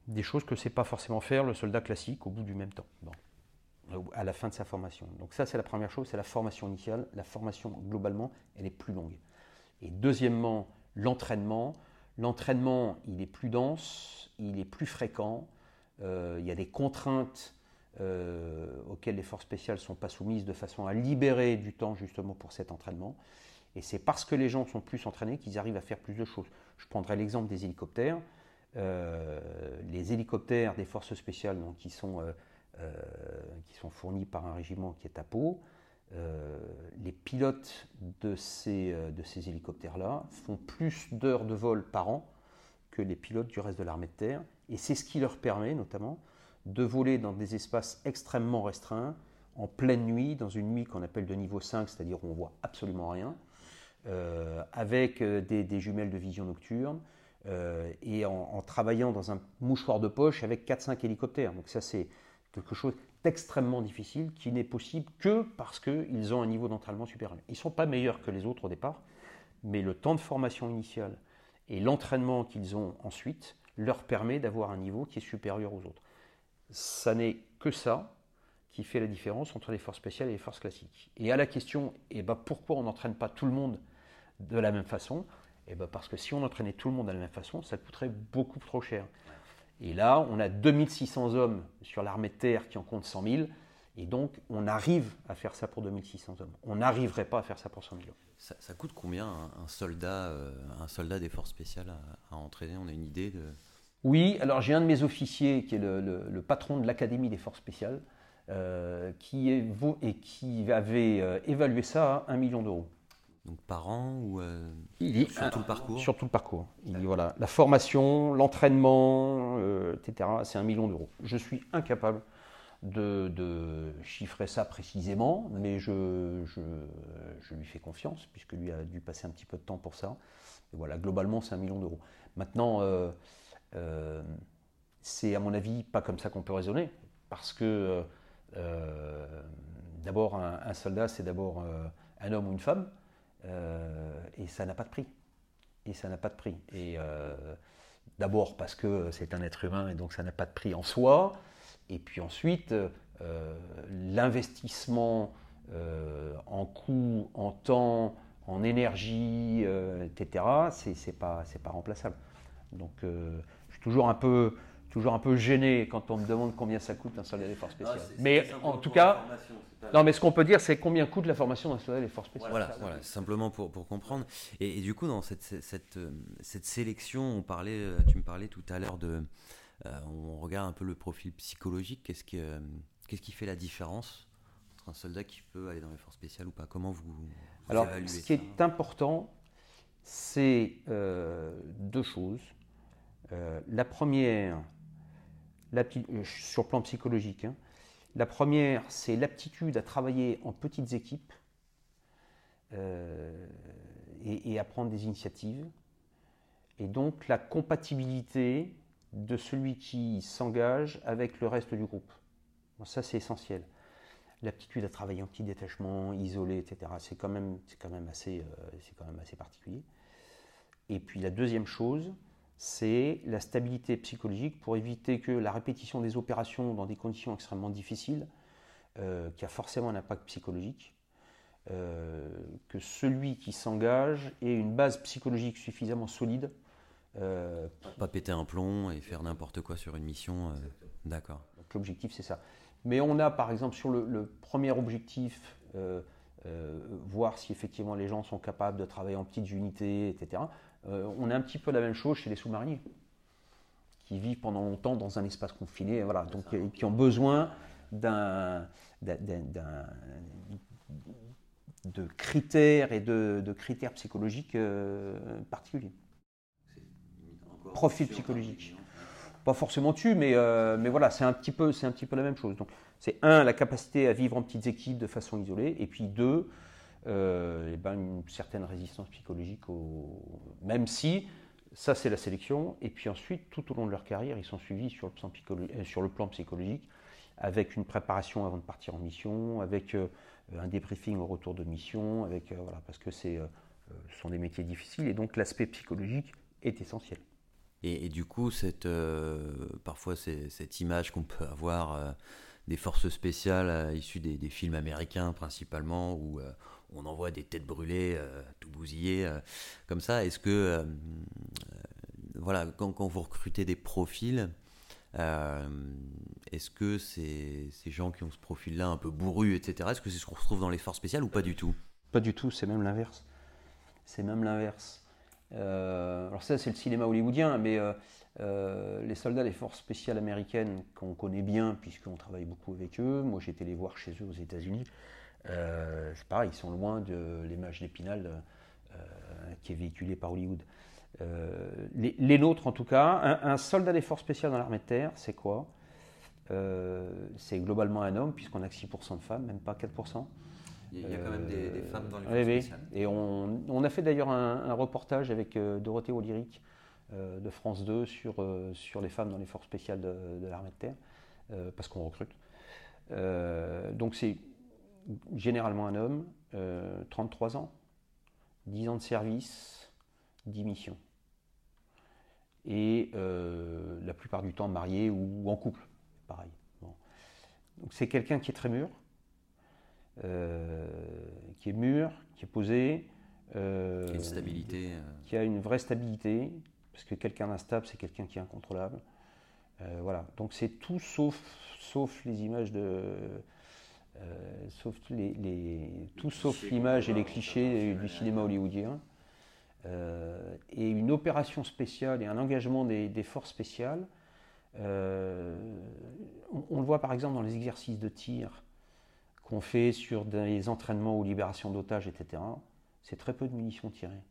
des choses que ne sait pas forcément faire le soldat classique au bout du même temps, à la fin de sa formation. Donc ça, c'est la première chose, c'est la formation initiale. La formation, globalement, elle est plus longue. Et deuxièmement, l'entraînement. L'entraînement, il est plus dense, il est plus fréquent, euh, il y a des contraintes euh, auxquelles les forces spéciales ne sont pas soumises de façon à libérer du temps justement pour cet entraînement. Et c'est parce que les gens sont plus entraînés qu'ils arrivent à faire plus de choses. Je prendrai l'exemple des hélicoptères. Euh, les hélicoptères des forces spéciales donc, qui, sont, qui sont fournis par un régiment qui est à Pau, les pilotes de ces, de ces hélicoptères-là font plus d'heures de vol par an que les pilotes du reste de l'armée de terre. Et c'est ce qui leur permet notamment de voler dans des espaces extrêmement restreints, en pleine nuit, dans une nuit qu'on appelle de niveau 5, c'est-à-dire où on voit absolument rien, euh, avec euh, des, jumelles de vision nocturne, euh, et en, travaillant dans un mouchoir de poche avec 4-5 hélicoptères. Donc ça c'est quelque chose d'extrêmement difficile qui n'est possible que parce qu'ils ont un niveau d'entraînement supérieur. Ils ne sont pas meilleurs que les autres au départ, mais le temps de formation initiale et l'entraînement qu'ils ont ensuite leur permet d'avoir un niveau qui est supérieur aux autres. Ça n'est que ça qui fait la différence entre les forces spéciales et les forces classiques. Et à la question, eh ben, pourquoi on n'entraîne pas tout le monde de la même façon? Eh ben, Parce que si on entraînait tout le monde de la même façon, ça coûterait beaucoup trop cher. Et là, on a 2600 hommes sur l'armée de terre qui en compte 100 000. Et donc, on arrive à faire ça pour 2600 hommes. On n'arriverait pas à faire ça pour 100 000 hommes. Ça, coûte combien un, soldat, euh, un soldat des forces spéciales à, à entraîner? On a une idée de... Oui, alors j'ai un de mes officiers qui est le, patron de l'Académie des forces spéciales euh, qui, est, et qui avait euh, évalué ça à 1 million d'euros. Donc par an ou euh, sur tout le parcours Sur tout le parcours. voilà, la formation, l'entraînement, etc., c'est 1 million d'euros. Je suis incapable de, chiffrer ça précisément, mais je, je, lui fais confiance, puisque lui a dû passer un petit peu de temps pour ça. Et voilà, globalement, c'est un million d'euros. Maintenant, euh, c'est à mon avis pas comme ça qu'on peut raisonner, parce que euh, d'abord un, soldat c'est d'abord euh, un homme ou une femme, et ça n'a pas de prix. Et ça n'a pas de prix. Et d'abord parce que c'est un être humain et donc ça n'a pas de prix en soi, et puis ensuite l'investissement en coût, en temps, en énergie, etc., c'est pas, pas remplaçable. Donc toujours un peu toujours un peu gêné quand on me demande combien ça coûte un soldat des forces spéciales. mais en tout cas, non, mais ce qu'on peut dire, c'est combien coûte la formation d'un soldat des forces spéciales. Voilà, voilà, simplement pour, pour comprendre. Et, du coup, dans cette, cette, cette, sélection, on parlait, euh, tu me parlais tout à l'heure de, euh, on regarde un peu le profil psychologique. Qu'est-ce qui, euh, qu'est-ce qui fait la différence entre un soldat qui peut aller dans les forces spéciales ou pas? Comment vous, vous Alors, ce qui est important, c'est deux choses. Euh, la première, euh, sur le plan psychologique, hein, la première, c'est l'aptitude à travailler en petites équipes euh, et, à prendre des initiatives. Et donc la compatibilité de celui qui s'engage avec le reste du groupe. ça, c'est essentiel. L'aptitude à travailler en petit détachement, isolé, etc. C'est quand, quand, assez, quand même assez particulier. Et puis la deuxième chose, c'est la stabilité psychologique pour éviter que la répétition des opérations dans des conditions extrêmement difficiles, euh, qui a forcément un impact psychologique, euh, que celui qui s'engage ait une base psychologique suffisamment solide. Euh, pas péter un plomb et faire n'importe quoi sur une mission. D'accord. Donc l'objectif c'est ça. Mais on a par exemple sur le premier objectif, voir si effectivement les gens sont capables de travailler en petites unités, etc. Euh, on a un petit peu la même chose chez les sous-mariniers, qui vivent pendant longtemps dans un espace confiné, voilà, donc qui ont besoin d'un, de critères et de, critères psychologiques euh, particuliers. Profil psychologique. pas forcément dessus, mais, euh, mais voilà, c'est un, petit peu, c'est un petit peu la même chose. Donc, c'est un, la capacité à vivre en petites équipes de façon isolée, et puis deux, euh, ben, une certaine résistance psychologique, même si ça c'est la sélection, et puis ensuite, tout au long de leur carrière, ils sont suivis sur le plan, euh, psychologique, avec une préparation avant de partir en mission, avec un débriefing au retour de mission, avec, voilà, parce que c'est, ce sont des métiers difficiles, et donc l'aspect psychologique est essentiel. Et, du coup, cette, euh, parfois, cette image qu'on peut avoir euh, des forces spéciales euh, issues des, films américains principalement, où on envoie des têtes brûlées, tout bousillées, comme ça, est-ce que, voilà, quand, vous recrutez des profils, est-ce que ces, ces gens qui ont ce profil-là un peu bourru, etc., est-ce que c'est ce qu'on retrouve dans les forces spéciales ou pas du tout? Pas du tout, c'est même l'inverse. C'est même l'inverse. Euh, alors ça, c'est le cinéma hollywoodien, mais euh, euh, les soldats des forces spéciales américaines qu'on connaît bien, puisqu'on travaille beaucoup avec eux, moi été les voir chez eux aux États-Unis, c'est pareil, ils sont loin de l'image d'Épinal qui est véhiculée par Hollywood. Les, nôtres, en tout cas, un, soldat des forces spéciales dans l'armée de terre, c'est quoi? C'est globalement un homme, puisqu'on a que 6% de femmes, même pas 4%. Il y a quand même des, femmes dans les oui, oui. Et on, a fait d'ailleurs un, reportage avec euh, Dorothée Olyric euh, de France 2 sur, euh, sur les femmes dans les forces spéciales de, l'armée de terre, parce qu'on recrute. donc c'est généralement un homme, 33 ans, 10 ans de service, 10 missions. Et la plupart du temps marié ou en couple, pareil. Donc c'est quelqu'un qui est très mûr, euh, qui est mûr, qui est posé. Euh, qui a une stabilité. Euh. Qui a une vraie stabilité, parce que quelqu'un d'instable, c'est quelqu'un qui est incontrôlable. voilà, donc c'est tout sauf, sauf les images de. Sauf les, les, tout sauf l'image et les clichés du cinéma hollywoodien. et une opération spéciale et un engagement des, des forces spéciales. on, on, le voit par exemple dans les exercices de tir qu'on fait sur des entraînements ou libération d'otages, etc., c'est très peu de munitions tirées.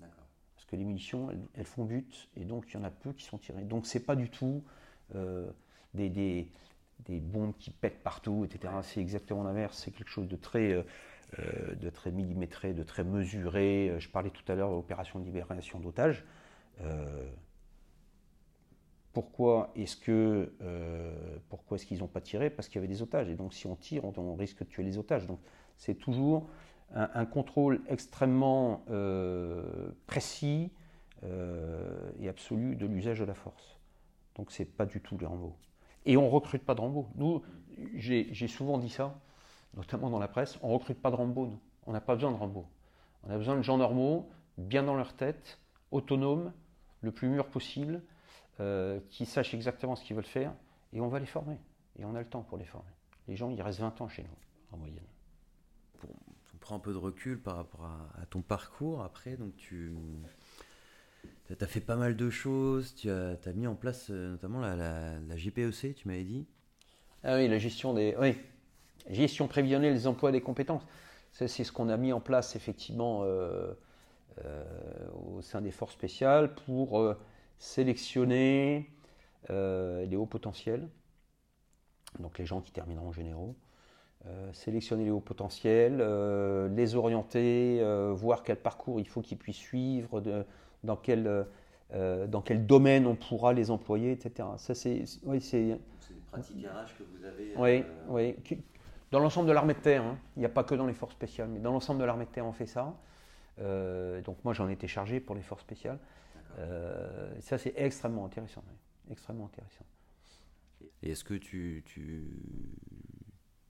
Parce que les munitions, elles, font but, et donc il y en a peu qui sont tirées. Donc c'est pas du tout euh, des, des, des, bombes qui pètent partout, etc. C'est exactement l'inverse. C'est quelque chose de très, euh, euh, de très millimétré, de très mesuré. Je parlais tout à l'heure de l'opération de libération d'otages. Pourquoi est-ce que euh, pourquoi est-ce qu'ils n'ont pas tiré? Parce qu'il y avait des otages. Et donc si on tire, on, risque de tuer les otages. Donc c'est toujours un, contrôle extrêmement euh, précis euh, et absolu de l'usage de la force. Donc c'est pas du tout les Rambo. Et on recrute pas de Rambo. Nous, j'ai souvent dit ça, notamment dans la presse, on recrute pas de Rambo. Nous. On n'a pas besoin de Rambo. On a besoin de gens normaux, bien dans leur tête, autonomes, le plus mûrs possible euh, qui sachent exactement ce qu'ils veulent faire, et on va les former. Et on a le temps pour les former. Les gens, ils restent 20 ans chez nous, en moyenne. on prend un peu de recul par rapport à, ton parcours après, donc tu as fait pas mal de choses, tu as, mis en place euh, notamment la, la, GPEC, tu m'avais dit. Ah oui, la gestion des... Oui, gestion prévisionnelle des emplois et des compétences. C'est ce qu'on a mis en place effectivement euh, au sein des forces spéciales pour sélectionner euh, les hauts potentiels, donc les gens qui termineront généraux, euh, sélectionner les hauts potentiels, euh, les orienter, voir quel parcours il faut qu'ils puissent suivre, dans, quel, dans quel domaine on pourra les employer, etc. Ça, c'est, oui, c'est, des pratiques RH que vous avez. Oui, oui. Dans l'ensemble de l'armée de terre, hein. il n'y a pas que dans les forces spéciales, mais dans l'ensemble de l'armée de terre, on fait ça. donc moi, j'en ai été chargé pour les forces spéciales. Euh, ça, c'est extrêmement intéressant. Extrêmement intéressant. Et est-ce que tu, tu,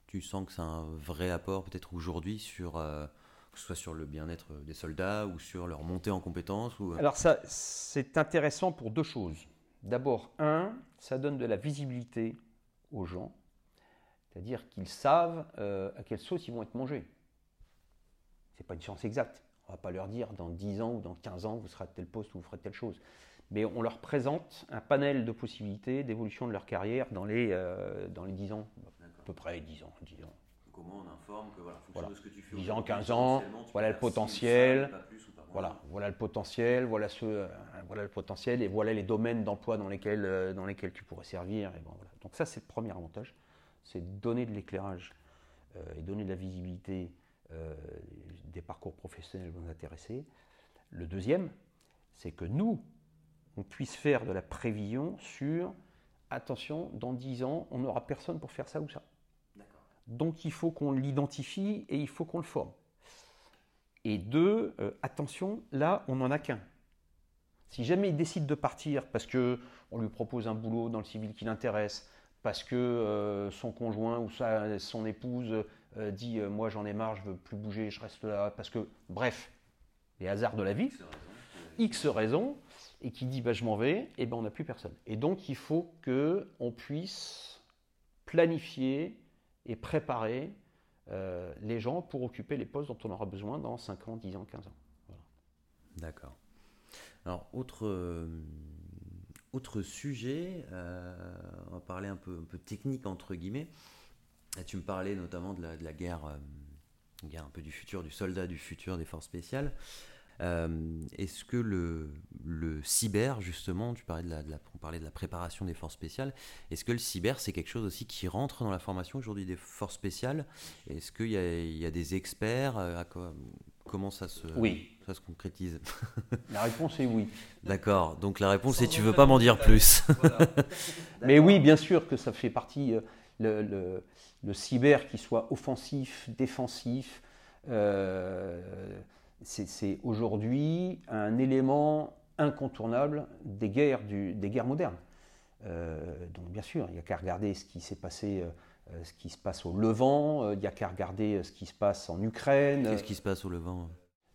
tu, sens que c'est un vrai apport, peut-être aujourd'hui, sur, euh, que ce soit sur le bien-être des soldats ou sur leur montée en compétences. Euh? Alors, ça, c'est intéressant pour deux choses. D'abord, un, ça donne de la visibilité aux gens, c'est-à-dire qu'ils savent à quelle sauce ils vont être mangés. Ce n'est pas une science exacte. On ne va pas leur dire dans 10 ans ou dans 15 ans, vous serez à tel poste ou vous ferez telle chose. Mais on leur présente un panel de possibilités d'évolution de leur carrière dans les, euh, dans les 10 ans, à peu près 10 ans. 10 ans. Comment on informe que voilà, voilà. de ce que tu fais 10 ans, 15 ans, voilà le potentiel. Voilà, voilà le potentiel, voilà, ce, voilà le potentiel et voilà les domaines d'emploi dans lesquels, dans lesquels tu pourrais servir. Et bon, voilà. Donc ça, c'est le premier avantage, c'est donner de l'éclairage et donner de la visibilité des parcours professionnels intéressés. Le deuxième, c'est que nous, on puisse faire de la prévision sur attention, dans 10 ans, on n'aura personne pour faire ça ou ça. Donc il faut qu'on l'identifie et il faut qu'on le forme. Et deux, euh, attention, là, on n'en a qu'un. Si jamais il décide de partir parce que on lui propose un boulot dans le civil qui l'intéresse, parce que euh, son conjoint ou son épouse euh, dit moi j'en ai marre, je veux plus bouger, je reste là, parce que bref, les hasards de la vie, X raisons, et qui dit bah, je m'en vais, et eh ben on n'a plus personne. Et donc il faut que on puisse planifier et préparer euh, les gens pour occuper les postes dont on aura besoin dans 5 ans, 10 ans, 15 ans. D'accord. Alors, autre, euh, autre sujet, euh, on va parler un peu, un peu technique entre guillemets. tu me parlais notamment de la, de la guerre, guerre un peu du futur, du soldat du futur des forces spéciales. Euh, est-ce que le, le, cyber, justement, tu parlais de la, on parlait de la préparation des forces spéciales, est-ce que le cyber, c'est quelque chose aussi qui rentre dans la formation aujourd'hui des forces spéciales? Est-ce qu'il y, y, a des experts? Euh, Comment ça se, oui. ça se concrétise? La réponse est oui. D'accord, donc la réponse est tu veux pas m'en dire plus. [laughs] [laughs] Mais oui, bien sûr que ça fait partie, euh, le, le, le cyber qui soit offensif, défensif. Euh, c'est aujourd'hui un élément incontournable des guerres, des guerres modernes. Euh, donc bien sûr, il n'y a qu'à regarder ce qui s'est passé, euh, ce qui se passe au Levant, euh, il n'y a qu'à regarder ce qui se passe en Ukraine. Qu'est-ce qui se passe au Levant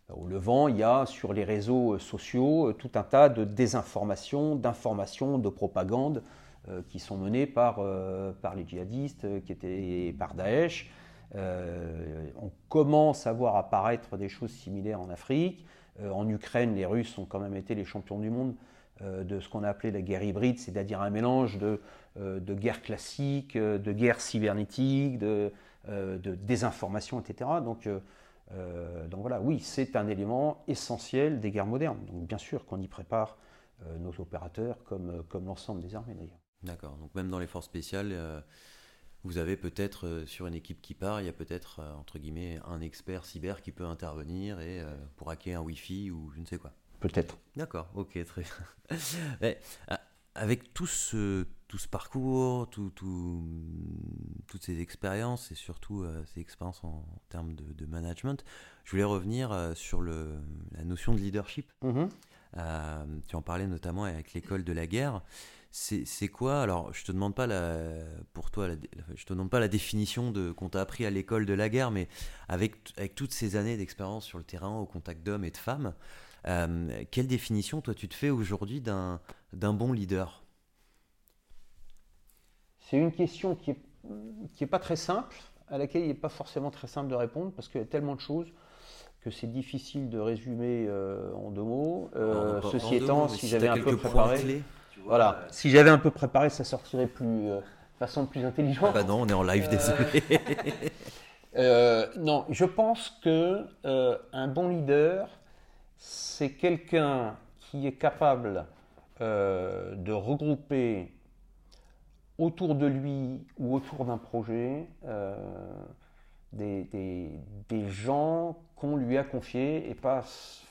Au Levant, il y a sur les réseaux sociaux tout un tas de désinformations, d'informations, de propagande qui sont menées par, par les djihadistes, qui étaient par Daesh. Euh, on commence à voir apparaître des choses similaires en Afrique. Euh, en Ukraine, les Russes ont quand même été les champions du monde euh, de ce qu'on a appelé la guerre hybride, c'est-à-dire un mélange de, de guerre classique, de guerre cybernétique, de, désinformation, etc. Donc, donc voilà, oui, c'est un élément essentiel des guerres modernes. Donc bien sûr qu'on y prépare nos opérateurs comme, comme l'ensemble des armées d'ailleurs. D'accord, donc même dans les forces spéciales, vous avez peut-être euh, sur une équipe qui part, il y a peut-être euh, entre guillemets un expert cyber qui peut intervenir et euh, pour hacker un Wi-Fi ou je ne sais quoi. Peut-être. D'accord, ok, très bien. [laughs] avec tout ce, tout ce parcours, tout, tout, toutes ces expériences et surtout ces expériences en, termes de, management, je voulais revenir sur le, la notion de leadership. Mm-hmm. tu en parlais notamment avec l'école de la guerre c'est quoi? Alors, je te demande pas la, pour toi, je te demande pas la définition de qu'on t'a appris à l'école de la guerre, mais avec avec toutes ces années d'expérience sur le terrain, au contact d'hommes et de femmes, euh, quelle définition toi tu te fais aujourd'hui d'un bon leader? C'est une question qui est qui est pas très simple, à laquelle il n'est pas forcément très simple de répondre parce qu'il y a tellement de choses que c'est difficile de résumer euh, en deux mots. Euh, ceci étant, si j'avais un peu préparé. Voilà. Si j'avais un peu préparé, ça sortirait plus, euh, de façon plus intelligente. bah non, on est en live, euh, désolé. [laughs] Euh, non, je pense que un bon leader, c'est quelqu'un qui est capable de regrouper autour de lui ou autour d'un projet des, des, gens qu'on lui a confiés et pas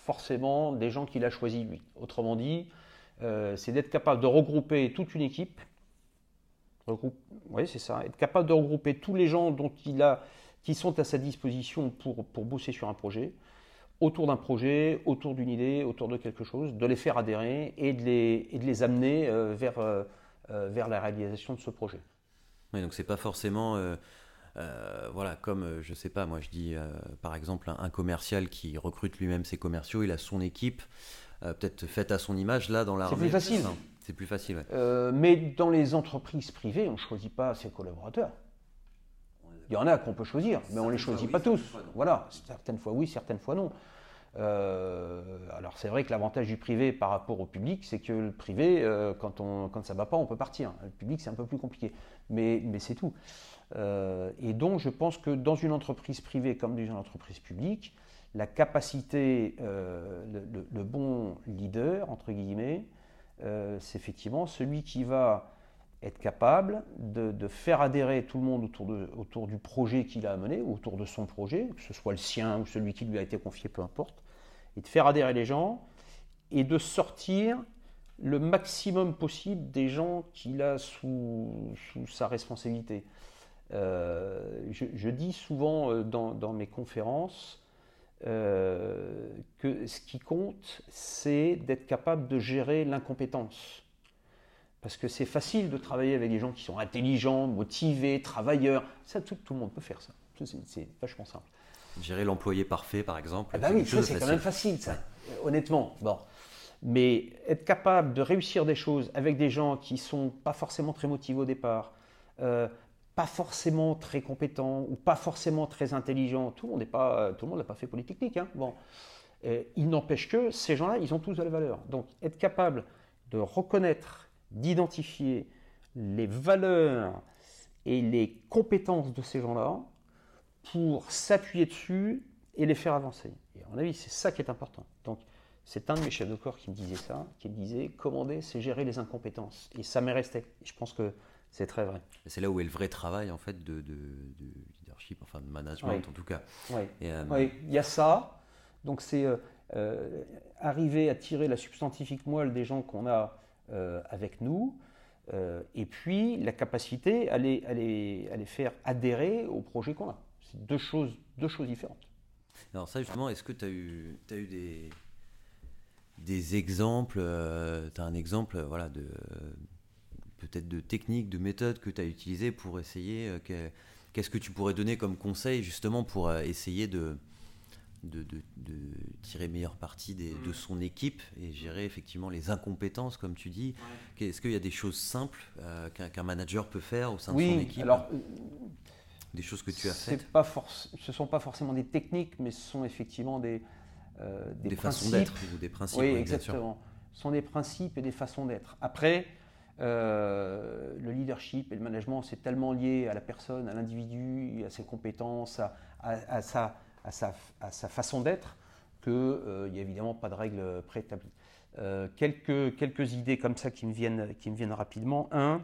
forcément des gens qu'il a choisis lui. Autrement dit, euh, c'est d'être capable de regrouper toute une équipe. oui, c'est ça. Être capable de regrouper tous les gens dont il a, qui sont à sa disposition pour, pour bosser sur un projet, autour d'un projet, autour d'une idée, autour de quelque chose, de les faire adhérer et de les, et de les amener euh, vers, euh, vers la réalisation de ce projet. Oui, donc c'est pas forcément. voilà, comme je sais pas, moi je dis par exemple un commercial qui recrute lui-même ses commerciaux, il a son équipe, euh, peut-être faite à son image là dans l'armée. C'est plus facile. C'est plus facile. Euh, mais dans les entreprises privées, on ne choisit pas ses collaborateurs. Il y en a qu'on peut choisir, mais on ne les choisit pas tous. Voilà, certaines fois oui, certaines fois non. Euh, alors c'est vrai que l'avantage du privé par rapport au public, c'est que le privé, quand, on, quand ça ne va pas, on peut partir. Le public, c'est un peu plus compliqué. Mais, mais c'est tout. et donc je pense que dans une entreprise privée comme dans une entreprise publique, la capacité, le, bon leader, entre guillemets, c'est effectivement celui qui va être capable de, faire adhérer tout le monde autour, de, autour du projet qu'il a à mener, autour de son projet, que ce soit le sien ou celui qui lui a été confié, peu importe, et de faire adhérer les gens et de sortir le maximum possible des gens qu'il a sous, sous, sa responsabilité. Euh, je, dis souvent euh, dans, mes conférences euh, que ce qui compte, c'est d'être capable de gérer l'incompétence. Parce que c'est facile de travailler avec des gens qui sont intelligents, motivés, travailleurs. Ça, tout, tout le monde peut faire ça. C'est vachement simple. Gérer l'employé parfait, par exemple. Ah bah oui, ça c'est quand même facile, ça. Honnêtement, bon. Mais être capable de réussir des choses avec des gens qui sont pas forcément très motivés au départ, euh, pas forcément très compétents ou pas forcément très intelligents, tout le monde n'est pas, tout le monde n'a pas fait polytechnique. Hein, bon, il n'empêche que ces gens-là, ils ont tous de la valeur. Donc, être capable de reconnaître, d'identifier les valeurs et les compétences de ces gens-là pour s'appuyer dessus et les faire avancer. Et à mon avis, c'est ça qui est important. Donc, c'est un de mes chefs de corps qui me disait ça, qui me disait commander, c'est gérer les incompétences. Et ça m'est resté. je pense que c'est très vrai. C'est là où est le vrai travail en fait de, leadership, enfin de management en tout cas. Euh, oui. il y a ça. Donc c'est euh, euh, arriver à tirer la substantifique moelle des gens qu'on a avec nous. et puis la capacité à les, à les, à les faire adhérer au projet qu'on a. C'est deux choses, deux choses différentes. Alors ça justement, est-ce que tu as eu, as eu des, des exemples, tu as un exemple voilà, de peut-être de techniques, de méthodes que tu as utilisées pour essayer, euh, qu'est-ce que tu pourrais donner comme conseil justement pour euh, essayer de, de, tirer meilleure partie de mm. son équipe et gérer effectivement les incompétences, comme tu dis. Est-ce qu'il y a des choses simples qu'un manager peut faire au sein de son équipe alors, Des choses que tu as faites pas Ce ne sont pas forcément des techniques, mais ce sont effectivement des, euh, des, façons d'être ou des principes. Oui, exactement. Ce sont des principes et des façons d'être. Après, euh, le leadership et le management, c'est tellement lié à la personne, à l'individu, à ses compétences, à, sa, à sa, façon d'être, qu'il euh, n'y a évidemment pas de règles préétablies. quelques, quelques idées comme ça qui me viennent, qui me viennent rapidement. Un,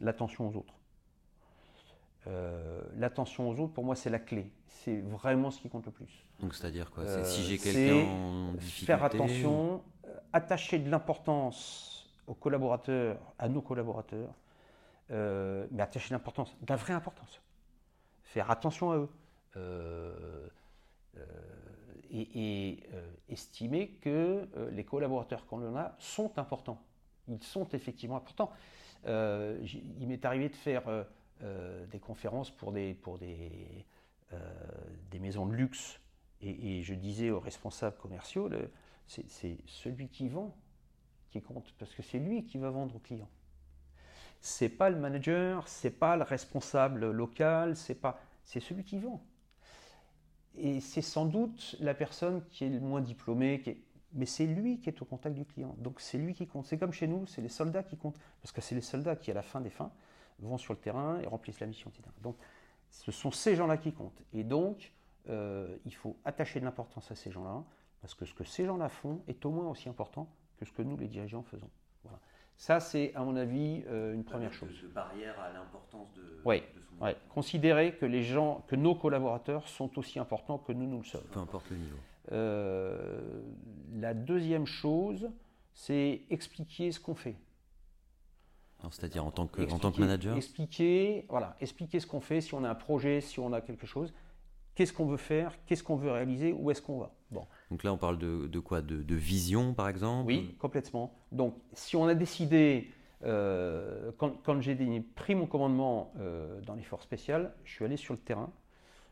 l'attention aux autres. l'attention aux autres, pour moi, c'est la clé. C'est vraiment ce qui compte le plus. Donc c'est-à-dire quoi? C'est si j'ai euh, quelqu'un en difficulté Faire attention, euh, attacher de l'importance aux collaborateurs, à nos collaborateurs, euh, mais attacher l'importance, de la vraie importance. Faire attention à eux. et, estimer que les collaborateurs qu'on a sont importants. Ils sont effectivement importants. il m'est arrivé de faire des conférences pour des, pour des, des maisons de luxe et, je disais aux responsables commerciaux, c'est celui qui vend qui compte, parce que c'est lui qui va vendre au client. C'est pas le manager, c'est pas le responsable local, c'est pas, c'est celui qui vend. Et c'est sans doute la personne qui est le moins diplômée, mais c'est lui qui est au contact du client. Donc c'est lui qui compte. C'est comme chez nous, c'est les soldats qui comptent, parce que c'est les soldats qui, à la fin des fins, vont sur le terrain et remplissent la mission. Donc ce sont ces gens-là qui comptent. Et donc, euh, il faut attacher de l'importance à ces gens-là, parce que ce que ces gens-là font est au moins aussi important que ce que nous, les dirigeants, faisons. Voilà. Ça, c'est, à mon avis, euh, une première chose. De barrière à l'importance de, oui, son oui. Considérer que les gens, que nos collaborateurs sont aussi importants que nous, nous le sommes. Peu importe le niveau. Euh, la deuxième chose, c'est expliquer ce qu'on fait. C'est-à-dire en tant que, en tant que manager Expliquer, voilà, expliquer ce qu'on fait, si on a un projet, si on a quelque chose, qu'est-ce qu'on veut faire, qu'est-ce qu'on veut réaliser, où est-ce qu'on va? Bon. Donc là, on parle de, quoi? De, vision, par exemple? Oui, complètement. Donc, si on a décidé, euh, quand, j'ai pris mon commandement euh, dans les forces spéciales, je suis allé sur le terrain,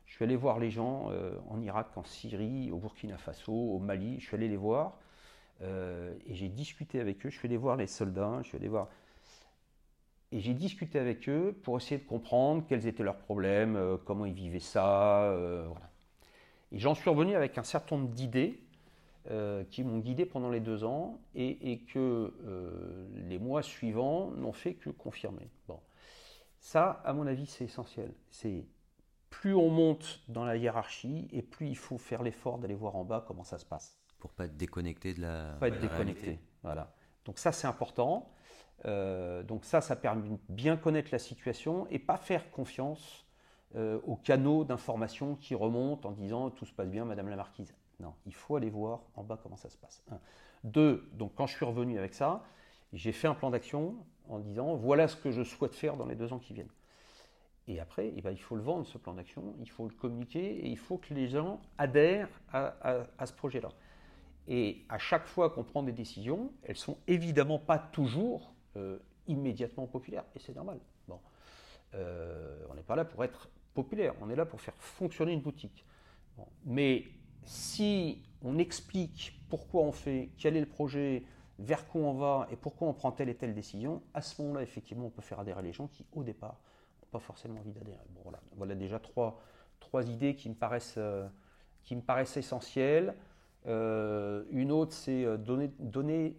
je suis allé voir les gens euh, en Irak, en Syrie, au Burkina Faso, au Mali, je suis allé les voir, et j'ai discuté avec eux, je suis allé voir les soldats, je suis allé voir et j'ai discuté avec eux pour essayer de comprendre quels étaient leurs problèmes, comment ils vivaient ça. Voilà. Et j'en suis revenu avec un certain nombre d'idées euh, qui m'ont guidé pendant les deux ans et, que les mois suivants n'ont fait que confirmer. Bon. Ça, à mon avis, c'est essentiel. C'est plus on monte dans la hiérarchie et plus il faut faire l'effort d'aller voir en bas comment ça se passe. Pour pas être déconnecté de la. Pas être déconnecté. Voilà. Donc ça c'est important. Euh, donc ça, ça permet de bien connaître la situation et pas faire confiance euh, aux canaux d'information qui remontent en disant tout se passe bien, Madame la Marquise. Non, il faut aller voir en bas comment ça se passe. Deux, donc quand je suis revenu avec ça, j'ai fait un plan d'action en disant voilà ce que je souhaite faire dans les deux ans qui viennent. Et après, eh ben, il faut le vendre, ce plan d'action, il faut le communiquer et il faut que les gens adhèrent à, ce projet-là. Et à chaque fois qu'on prend des décisions, elles sont évidemment pas toujours euh, immédiatement populaires, et c'est normal. Euh, on n'est pas là pour être populaire, on est là pour faire fonctionner une boutique. Mais si on explique pourquoi on fait, quel est le projet, vers quoi on va et pourquoi on prend telle et telle décision, à ce moment-là, effectivement, on peut faire adhérer les gens qui, au départ, pas forcément envie d'adhérer. Bon, voilà. voilà déjà trois, trois idées qui me paraissent, euh, qui me paraissent essentielles. Euh, une autre, c'est donner, donner,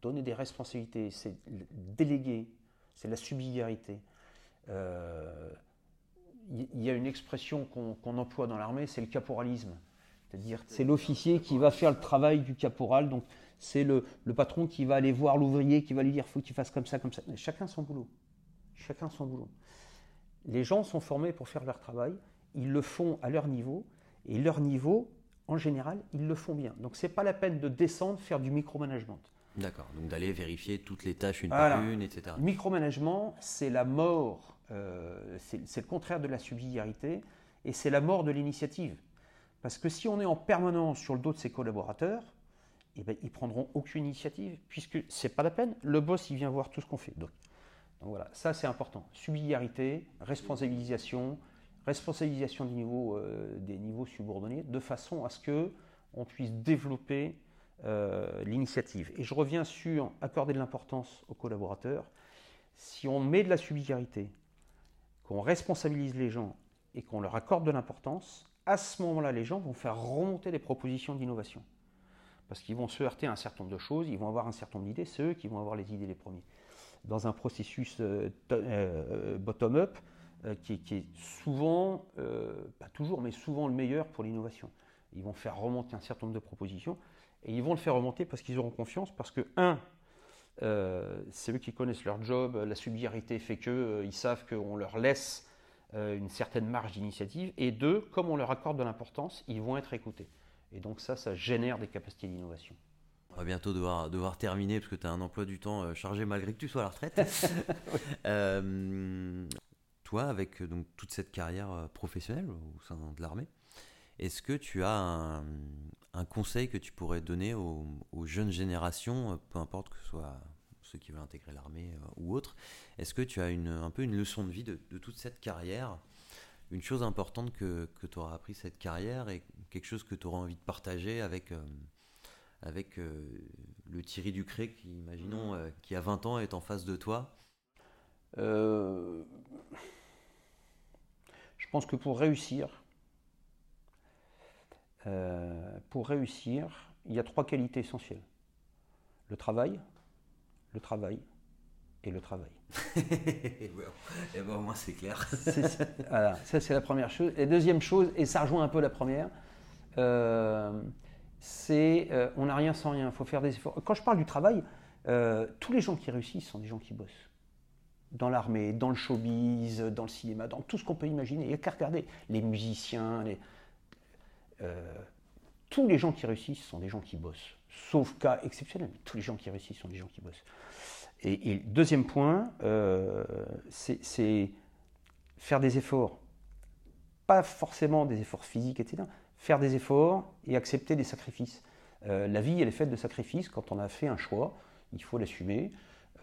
donner des responsabilités, c'est déléguer, c'est la subsidiarité. Il y a une expression qu'on emploie dans l'armée, c'est le caporalisme. C'est-à-dire c'est l'officier qui va faire le travail du caporal, donc c'est le, le, patron qui va aller voir l'ouvrier, qui va lui dire faut que tu fasses comme ça, comme ça. chacun son boulot. Chacun son boulot. Les gens sont formés pour faire leur travail, ils le font à leur niveau, et leur niveau, en général, ils le font bien. Donc ce n'est pas la peine de descendre, faire du micromanagement. D'accord, donc d'aller vérifier toutes les tâches une par une, etc. Micromanagement, c'est la mort, euh, c'est le contraire de la subsidiarité, et c'est la mort de l'initiative. Parce que si on est en permanence sur le dos de ses collaborateurs, eh ben, ils prendront aucune initiative, puisque c'est pas la peine. Le boss, il vient voir tout ce qu'on fait. Donc, donc voilà, ça c'est important. Subsidiarité, responsabilisation, responsabilisation des niveaux, euh, des niveaux subordonnés, de façon à ce que on puisse développer euh, l'initiative. Et je reviens sur accorder de l'importance aux collaborateurs. Si on met de la subsidiarité, qu'on responsabilise les gens et qu'on leur accorde de l'importance, à ce moment-là, les gens vont faire remonter des propositions d'innovation. Parce qu'ils vont se heurter à un certain nombre de choses, ils vont avoir un certain nombre d'idées, c'est eux qui vont avoir les idées les premiers dans un processus euh, euh, bottom-up euh, qui, est souvent, pas toujours, mais souvent le meilleur pour l'innovation. Ils vont faire remonter un certain nombre de propositions et ils vont le faire remonter parce qu'ils auront confiance, parce que, un, c'est eux qui connaissent leur job, la subsidiarité fait qu'ils savent qu'on leur laisse une certaine marge d'initiative, et deux, comme on leur accorde de l'importance, ils vont être écoutés. Et donc ça, ça génère des capacités d'innovation. On va bientôt devoir, devoir terminer parce que tu as un emploi du temps euh, chargé malgré que tu sois à la retraite. [laughs] Euh, toi, avec euh, donc, toute cette carrière professionnelle au sein de l'armée, est-ce que tu as un, conseil que tu pourrais donner aux, jeunes générations, peu importe que ce soit ceux qui veulent intégrer l'armée ou autres, est-ce que tu as une, un peu une leçon de vie de, toute cette carrière une chose importante que, que tu auras appris cette carrière et quelque chose que tu auras envie de partager avec, avec euh, le Thierry Ducré, qui, imaginons, euh, qui a 20 ans est en face de toi? Euh, Je pense que pour réussir, pour réussir, il y a trois qualités essentielles. Le travail, le travail et le travail. [laughs] et eh ben, au moins c'est clair. voilà, ça c'est la première chose. Et deuxième chose, et ça rejoint un peu la première, c'est euh, on n'a rien sans rien, il faut faire des efforts. Quand je parle du travail, euh, tous les gens qui réussissent sont des gens qui bossent. Dans l'armée, dans le showbiz, dans le cinéma, dans tout ce qu'on peut imaginer. Il n'y a qu'à regarder. Les musiciens, euh, tous les gens qui réussissent sont des gens qui bossent. Sauf cas exceptionnel, tous les gens qui réussissent sont des gens qui bossent. Et, et deuxième point, c'est faire des efforts. Pas forcément des efforts physiques, etc faire des efforts et accepter des sacrifices. Euh, la vie, elle est faite de sacrifices. Quand on a fait un choix, il faut l'assumer.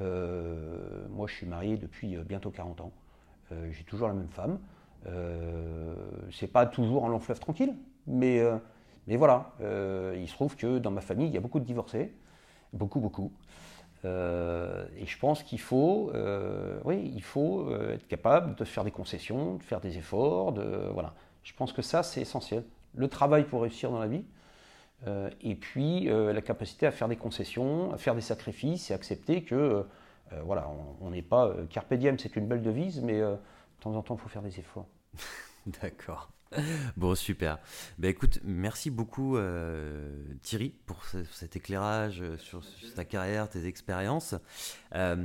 Euh, moi, je suis marié depuis euh, bientôt 40 ans. J'ai toujours la même femme. c'est pas toujours un long fleuve tranquille, mais, mais voilà. il se trouve que dans ma famille, il y a beaucoup de divorcés. Beaucoup, beaucoup. et je pense qu'il faut, oui, il faut être capable de faire des concessions, de faire des efforts. De, voilà. Je pense que ça, c'est essentiel le travail pour réussir dans la vie, euh, et puis euh, la capacité à faire des concessions, à faire des sacrifices et accepter que, euh, voilà, on n'est pas carpe diem, c'est une belle devise, mais de temps en temps, il faut faire des efforts. [laughs] D'accord. [laughs] Bon, super. Ben écoute, merci beaucoup euh, Thierry pour cet éclairage sur, ta carrière, tes expériences. Euh,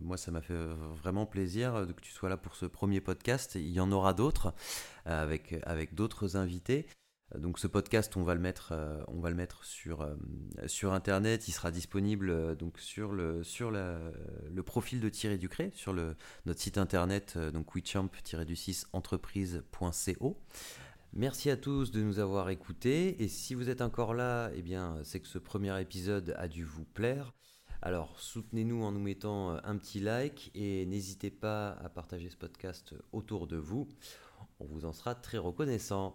moi, ça m'a fait vraiment plaisir que tu sois là pour ce premier podcast. Il y en aura d'autres avec d'autres invités. Donc ce podcast, on va le mettre, euh, euh, sur Internet. Il sera disponible euh, donc sur, le, profil de Thierry Ducré, sur le, notre site internet, donc wechamp-du6 entreprise.co. Merci à tous de nous avoir écoutés. Et si vous êtes encore là, eh bien, c'est que ce premier épisode a dû vous plaire. Alors soutenez-nous en nous mettant un petit like et n'hésitez pas à partager ce podcast autour de vous. On vous en sera très reconnaissant.